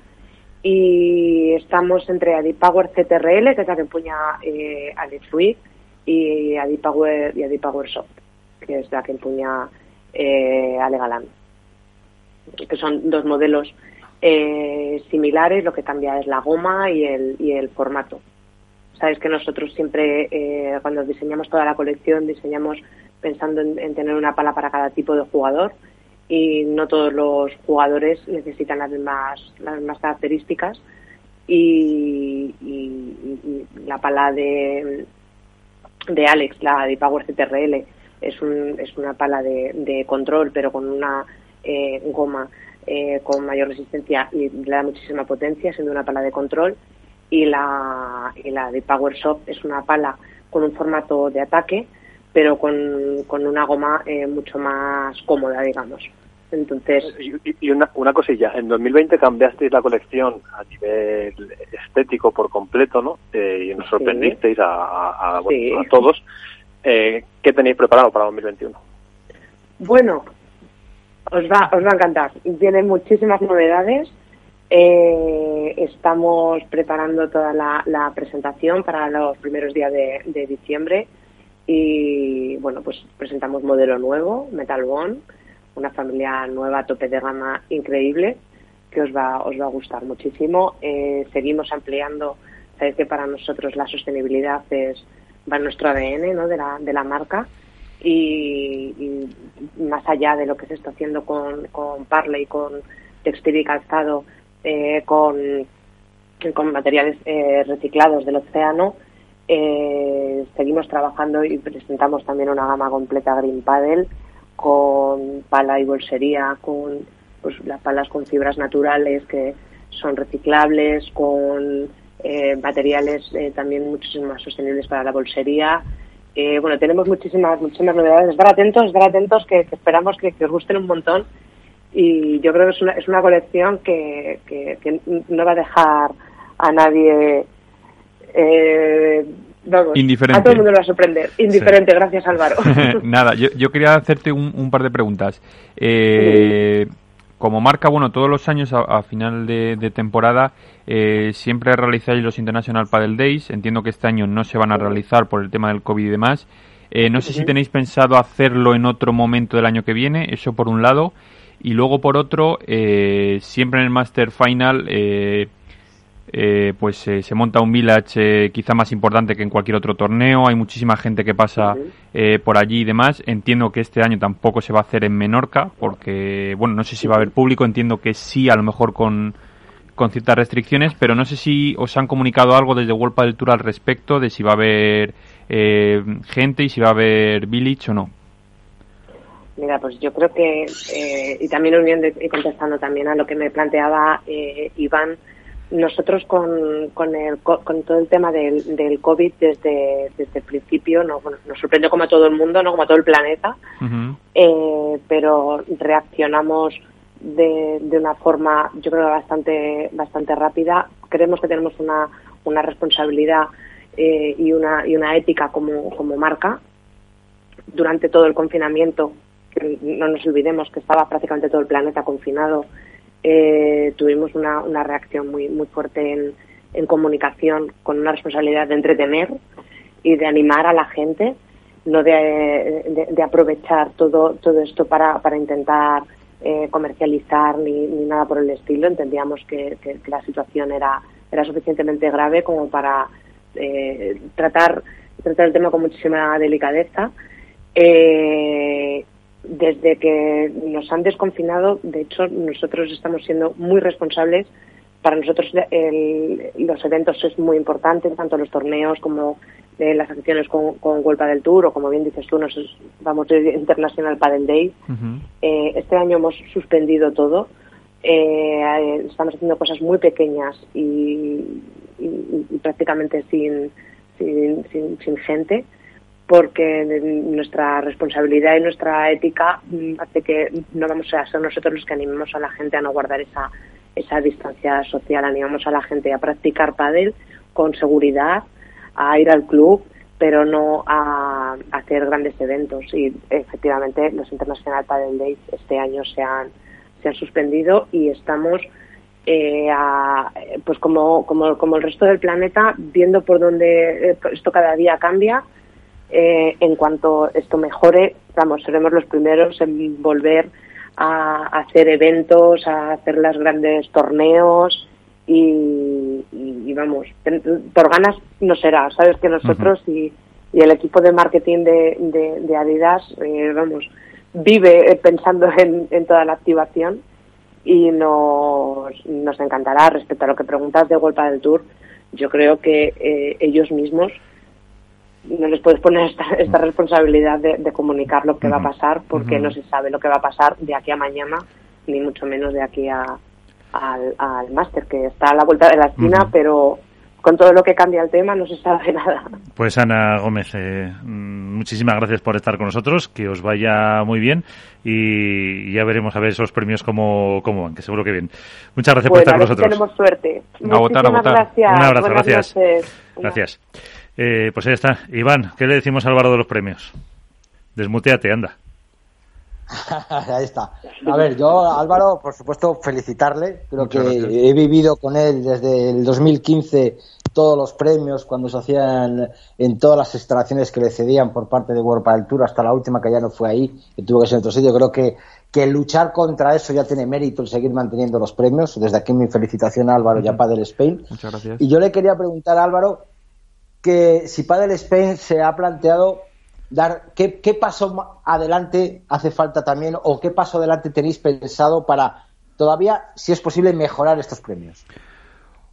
y estamos entre Adipower CTRL, que es la que empuña eh, Alex Ruiz, y Adipower y Adipower Soft, que es la que empuña eh, Ale Galán, que son dos modelos eh, similares, lo que cambia es la goma y el, y el formato. Sabes que nosotros siempre, eh, cuando diseñamos toda la colección, diseñamos pensando en, en tener una pala para cada tipo de jugador y no todos los jugadores necesitan las mismas, las mismas características y, y- la pala de, de Alex, la de Power CTRL, es, un, es una pala de control pero con una eh, goma eh, con mayor resistencia y le da muchísima potencia siendo una pala de control y la, y la de Power Soft es una pala con un formato de ataque pero con, con una goma eh, mucho más cómoda digamos entonces
Y, una, una cosilla, en 2020 cambiasteis la colección a nivel estético por completo, ¿no? Eh, y nos sorprendisteis a, a- a- bueno,
Sí.
a todos. Eh, ¿Qué tenéis preparado para 2021?
Bueno, os va, os va a encantar. Tiene muchísimas novedades. Eh, estamos preparando toda la, presentación para los primeros días de, diciembre y bueno, pues presentamos modelo nuevo, Metal Bond, una familia nueva tope de gama increíble que os va, os va a gustar muchísimo. Eh, seguimos ampliando, sabéis que para nosotros la sostenibilidad es va en nuestro ADN ¿no? de, la, de la marca y, más allá de lo que se está haciendo con, con Parley, con textil y calzado, eh, con, con materiales eh, reciclados del océano, eh, seguimos trabajando y presentamos también una gama completa Green Paddle con pala y bolsería, con pues, las palas con fibras naturales que son reciclables, con eh, materiales también muchísimo más sostenibles para la bolsería. Eh, bueno, tenemos muchísimas, muchísimas novedades. Estar atentos, estar atentos, que, esperamos que, os gusten un montón. Y yo creo que es una, es una colección que, que, no va a dejar a nadie.
Indiferente.
A todo el mundo lo va a sorprender. Indiferente, gracias Álvaro.
Nada, yo, yo quería hacerte un, un par de preguntas. Eh, como marca, bueno, todos los años a, final de, temporada eh, siempre realizáis los International Paddle Days. Entiendo que este año no se van a realizar por el tema del COVID y demás. Eh, no sé si tenéis pensado hacerlo en otro momento del año que viene, eso por un lado. Y luego por otro, eh, siempre en el Master Final eh, pues eh, se monta un village eh, quizá más importante que en cualquier otro torneo, hay muchísima gente que pasa por allí y demás. Entiendo que este año tampoco se va a hacer en Menorca, porque, bueno, no sé si va a haber público, entiendo que sí, a lo mejor con, con ciertas restricciones, pero no sé si os han comunicado algo desde World del Tour al respecto de si va a haber gente y si va a haber village o no.
Mira, pues yo creo que, y también uniendo y contestando también a lo que me planteaba Iván, nosotros con, con, el, con todo el tema del, del COVID desde, desde el principio no, nos sorprendió como a todo el mundo, no como a todo el planeta, eh, pero reaccionamos de, de una forma yo creo bastante, bastante rápida. Creemos que tenemos una, una responsabilidad eh, y, una, y una ética como, como marca. Durante todo el confinamiento, que no nos olvidemos que estaba prácticamente todo el planeta confinado, eh, tuvimos una, una, reacción muy, muy fuerte en, en, comunicación con una responsabilidad de entretener y de animar a la gente, no de, de, aprovechar todo, todo esto para, para intentar eh, comercializar ni, ni, nada por el estilo. Entendíamos que, que, la situación era, era suficientemente grave como para eh, tratar, tratar el tema con muchísima delicadeza. Eh, desde que nos han desconfinado, de hecho, nosotros estamos siendo muy responsables. Para nosotros los eventos es muy importante, tanto los torneos como eh, las acciones con, con del Tour o como bien dices tú, nos vamos de International Paddle Day. Eh, este año hemos suspendido todo. Eh, estamos haciendo cosas muy pequeñas y, prácticamente sin, sin, sin gente porque nuestra responsabilidad y nuestra ética mm, hace que no vamos a ser nosotros los que animemos a la gente a no guardar esa, esa distancia social, animamos a la gente a practicar pádel con seguridad, a ir al club, pero no a, hacer grandes eventos. Y efectivamente los International Padel Days este año se han, se han suspendido y estamos eh, pues como, como, como el resto del planeta viendo por dónde eh, esto cada día cambia eh, en cuanto esto mejore, vamos, seremos los primeros en volver a, hacer eventos, a hacer los grandes torneos y, vamos, por ganas no será, sabes que nosotros y, el equipo de marketing de, de, Adidas, eh, vamos, vive pensando en, en, toda la activación y nos, nos encantará respecto a lo que preguntas de Vuelta del Tour. Yo creo que eh, ellos mismos no les puedes poner esta, esta responsabilidad de, comunicar lo que va a pasar porque no se sabe lo que va a pasar de aquí a mañana, ni mucho menos de aquí a, al, al máster, que está a la vuelta de la esquina, pero con todo lo que cambia el tema no se sabe nada.
Pues Ana Gómez, eh, mm, muchísimas gracias por estar con nosotros, que os vaya muy bien y ya veremos a ver esos premios cómo, cómo van, que seguro que bien. Muchas gracias por estar con nosotros.
tenemos suerte.
Muchísimas
gracias.
Un abrazo, gracias. Gracias. Eh, pues ahí está. Iván, ¿qué le decimos a Álvaro de los premios? Desmuteate, anda.
ahí está. A ver, yo, Álvaro, por supuesto, felicitarle. Creo que he vivido con él desde el 2015 todos los premios cuando se hacían en todas las instalaciones que le cedían por parte de World Padel Tour hasta la última que ya no fue ahí, que tuvo que ser en otro sitio. Creo que, que luchar contra eso ya tiene mérito el seguir manteniendo los premios. Desde aquí mi felicitación a Álvaro y a Padel Spain.
Muchas gracias.
Y yo le quería preguntar a Álvaro que si Padel Spain se ha planteado dar qué, qué paso adelante hace falta también o qué paso adelante tenéis pensado para todavía, si es posible, mejorar estos premios.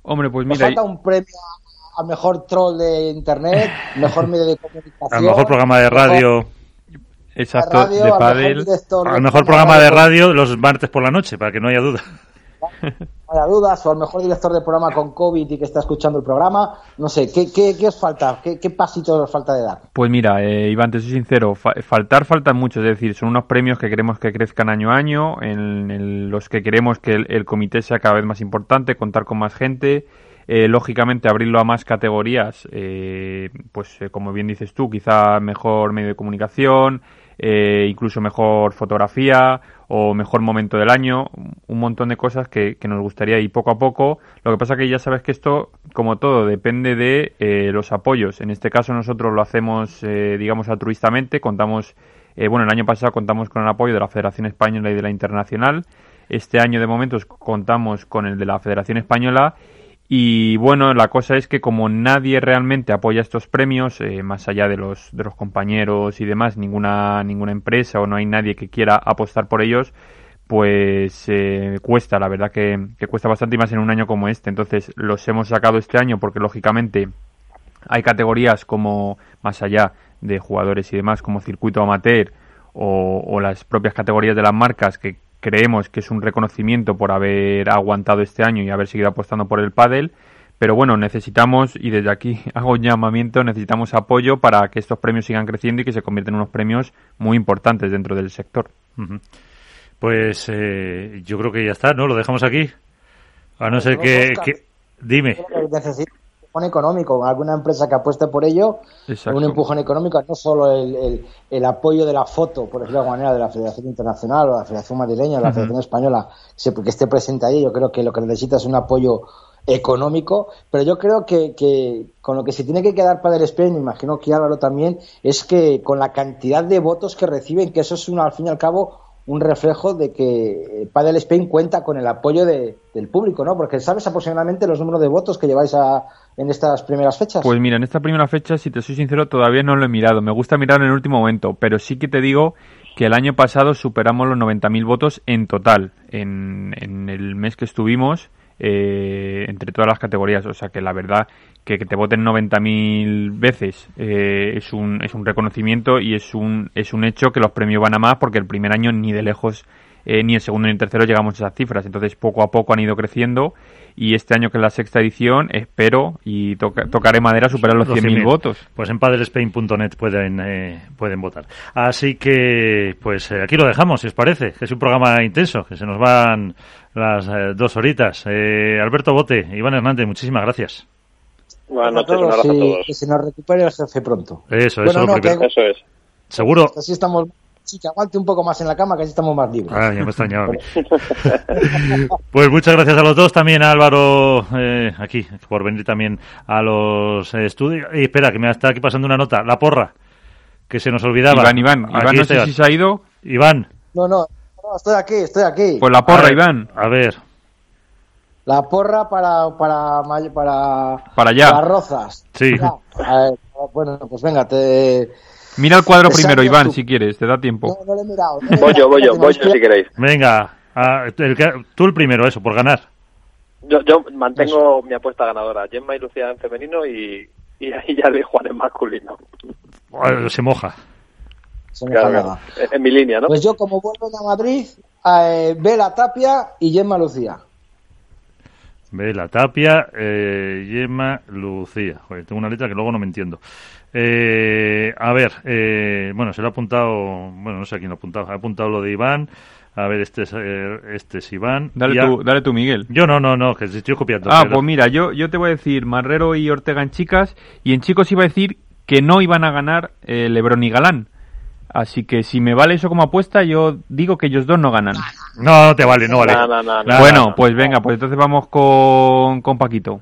Hombre, pues
Nos
mira,
falta un premio a mejor troll de internet, mejor medio de comunicación.
Al mejor programa de radio.
exacto,
radio,
de
al mejor
pádel.
Al mejor programa de radio los martes por la noche, para que no haya duda.
Haya dudas, o al mejor director de programa con COVID y que está escuchando el programa. No sé, ¿qué, qué, os falta? ¿Qué, ¿Qué pasito os falta de dar?
Pues mira, eh, Iván, te soy sincero, fa- faltar faltan mucho, es decir, son unos premios que queremos que crezcan año a año, en, los que queremos que el, el comité sea cada vez más importante, contar con más gente, eh, lógicamente abrirlo a más categorías, eh, pues eh, como bien dices tú, quizá mejor medio de comunicación, eh, incluso mejor fotografía o mejor momento del año, un montón de cosas que, nos gustaría y poco a poco. Lo que pasa que ya sabes que esto, como todo, depende de eh, los apoyos. En este caso nosotros lo hacemos, eh, digamos, altruistamente. Contamos, eh, bueno, el año pasado contamos con el apoyo de la Federación Española y de la Internacional. Este año de momento contamos con el de la Federación Española y bueno, la cosa es que como nadie realmente apoya estos premios, eh, más allá de los, de los compañeros y demás, ninguna, ninguna empresa o no hay nadie que quiera apostar por ellos, pues eh, cuesta, la verdad que, que cuesta bastante y más en un año como este. Entonces los hemos sacado este año porque lógicamente hay categorías como más allá de jugadores y demás, como circuito amateur o, o las propias categorías de las marcas que creemos que es un reconocimiento por haber aguantado este año y haber seguido apostando por el pádel. Pero bueno, necesitamos, y desde aquí hago un llamamiento, necesitamos apoyo para que estos premios sigan creciendo y que se conviertan en unos premios muy importantes dentro del sector.
Pues eh, yo creo que ya está, ¿no? Lo dejamos aquí. A no ser que,
Oscar.
que- Dime.
Empujón económico, alguna empresa que apueste por ello,
Exacto.
un empujón económico, no solo el, el- el apoyo de la foto, por decirlo de alguna manera, de la Federación Internacional o la Federación Madrileña o la
Ujú.
Federación Española, que esté presente ahí, yo creo que lo que necesita es un apoyo económico, pero yo creo que, que con lo que se tiene que quedar Padel Spain, me imagino que Álvaro también, es que con la cantidad de votos que reciben, que eso es una, al fin y al cabo un reflejo de que eh, Padel Spain cuenta con el apoyo de- del público, ¿no? Porque sabes aproximadamente los números de votos que lleváis a, en estas primeras fechas.
Pues mira, en esta primera fecha, si te soy sincero, todavía no lo he mirado. Me gusta mirar en el último momento, pero sí que te digo que el año pasado superamos los 90.000 votos en total, en, en el mes que estuvimos, eh, entre todas las categorías. O sea que la verdad que, que te voten 90.000 veces eh, es, un, es un reconocimiento y es un, es un hecho que los premios van a más porque el primer año ni de lejos eh, ni el segundo ni el tercero llegamos a esas cifras. Entonces, poco a poco han ido creciendo y este año que es la sexta edición, espero y toca- tocaré madera superar los 100.000 votos.
Pues en padelespain.net pueden, eh, pueden votar. Así que, pues eh, aquí lo dejamos, si os parece, que es un programa intenso, que se nos van las eh, dos horitas. Eh, Alberto Bote, Iván Hernández, muchísimas gracias.
Buenas
A
noches, un
todos
abrazo a todos.
que se nos recupere el jefe pronto.
Eso,
Bueno,
eso lo
no, que-
Eso es.
Seguro.
Así estamos, sí, que aguante un poco más en la cama, que así estamos más libres.
Ah, ya me extrañaba a. Pues muchas gracias a los dos, también a Álvaro eh, aquí, por venir también a los eh, estudios. Y espera, que me está aquí pasando una nota. La porra, que se nos olvidaba.
Iván, Iván,
Aquí
Iván, no sé si se ha ido.
Iván,
No, no, no, estoy aquí, estoy aquí.
Pues la
a
porra,
ver,
Iván.
A ver,
La porra para para para,
Para allá.
para rozas.
Sí.
A ver, bueno, pues venga, te
Mira el cuadro
Te
primero, Iván,
tú.
si quieres, te da tiempo.
no, no le he mirado. no le
Voy yo, voy yo, voy yo si queréis.
venga. ah, el tú el primero, eso, por ganar.
Yo, yo mantengo mi apuesta ganadora. Gemma y Lucía en femenino y, y ahí ya de Juan en masculino.
Se moja.
Se
Claro. En- En mi línea, ¿no?
Pues yo, como vuelvo a Madrid, eh, Vela Tapia y Gemma Lucía.
Vela Tapia, eh, Yema Lucía. Joder, tengo una letra que luego no me entiendo. Eh, a ver, eh, bueno, se lo ha apuntado, bueno, no sé a quién lo ha apuntado. Ha apuntado lo de Iván. A ver, este es, eh, este es Iván.
Dale
a-
tú, dale tú, Miguel.
Yo no, no, no, que estoy copiando.
Ah,
pero-
pues mira, yo, yo te voy a decir Marrero y Ortega en chicas, y en chicos iba a decir que no iban a ganar eh, Lebron y Galán. Así que si me vale eso como apuesta, yo digo que ellos dos no ganan.
No, no te vale, no vale.
No, no, no, no.
Nada,
bueno, pues venga, pues entonces vamos con, con Paquito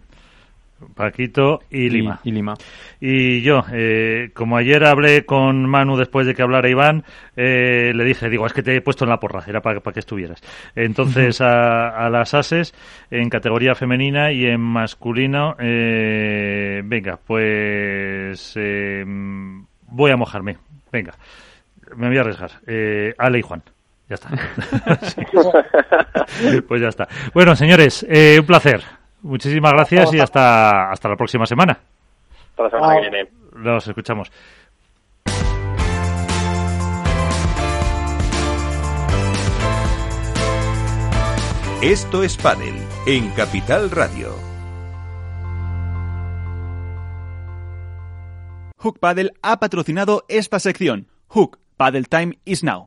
Paquito y Lima.
Y, Lima.
Y yo, eh, como ayer hablé con Manu después de que hablara Iván, eh, le dije, digo, es que te he puesto en la porra, era para, que estuvieras. Entonces, a, a las ases, en categoría femenina y en masculino, eh, venga, pues eh, voy a mojarme. Venga, me voy a arriesgar. Eh, Ale y Juan. Ya está. pues ya está. Bueno, señores, eh, un placer. Muchísimas gracias y hasta, hasta la próxima semana.
Hasta la semana que viene.
Nos escuchamos.
Esto es Padel en Capital Radio.
Hook Paddle ha patrocinado esta sección. Hook Paddle Time is now.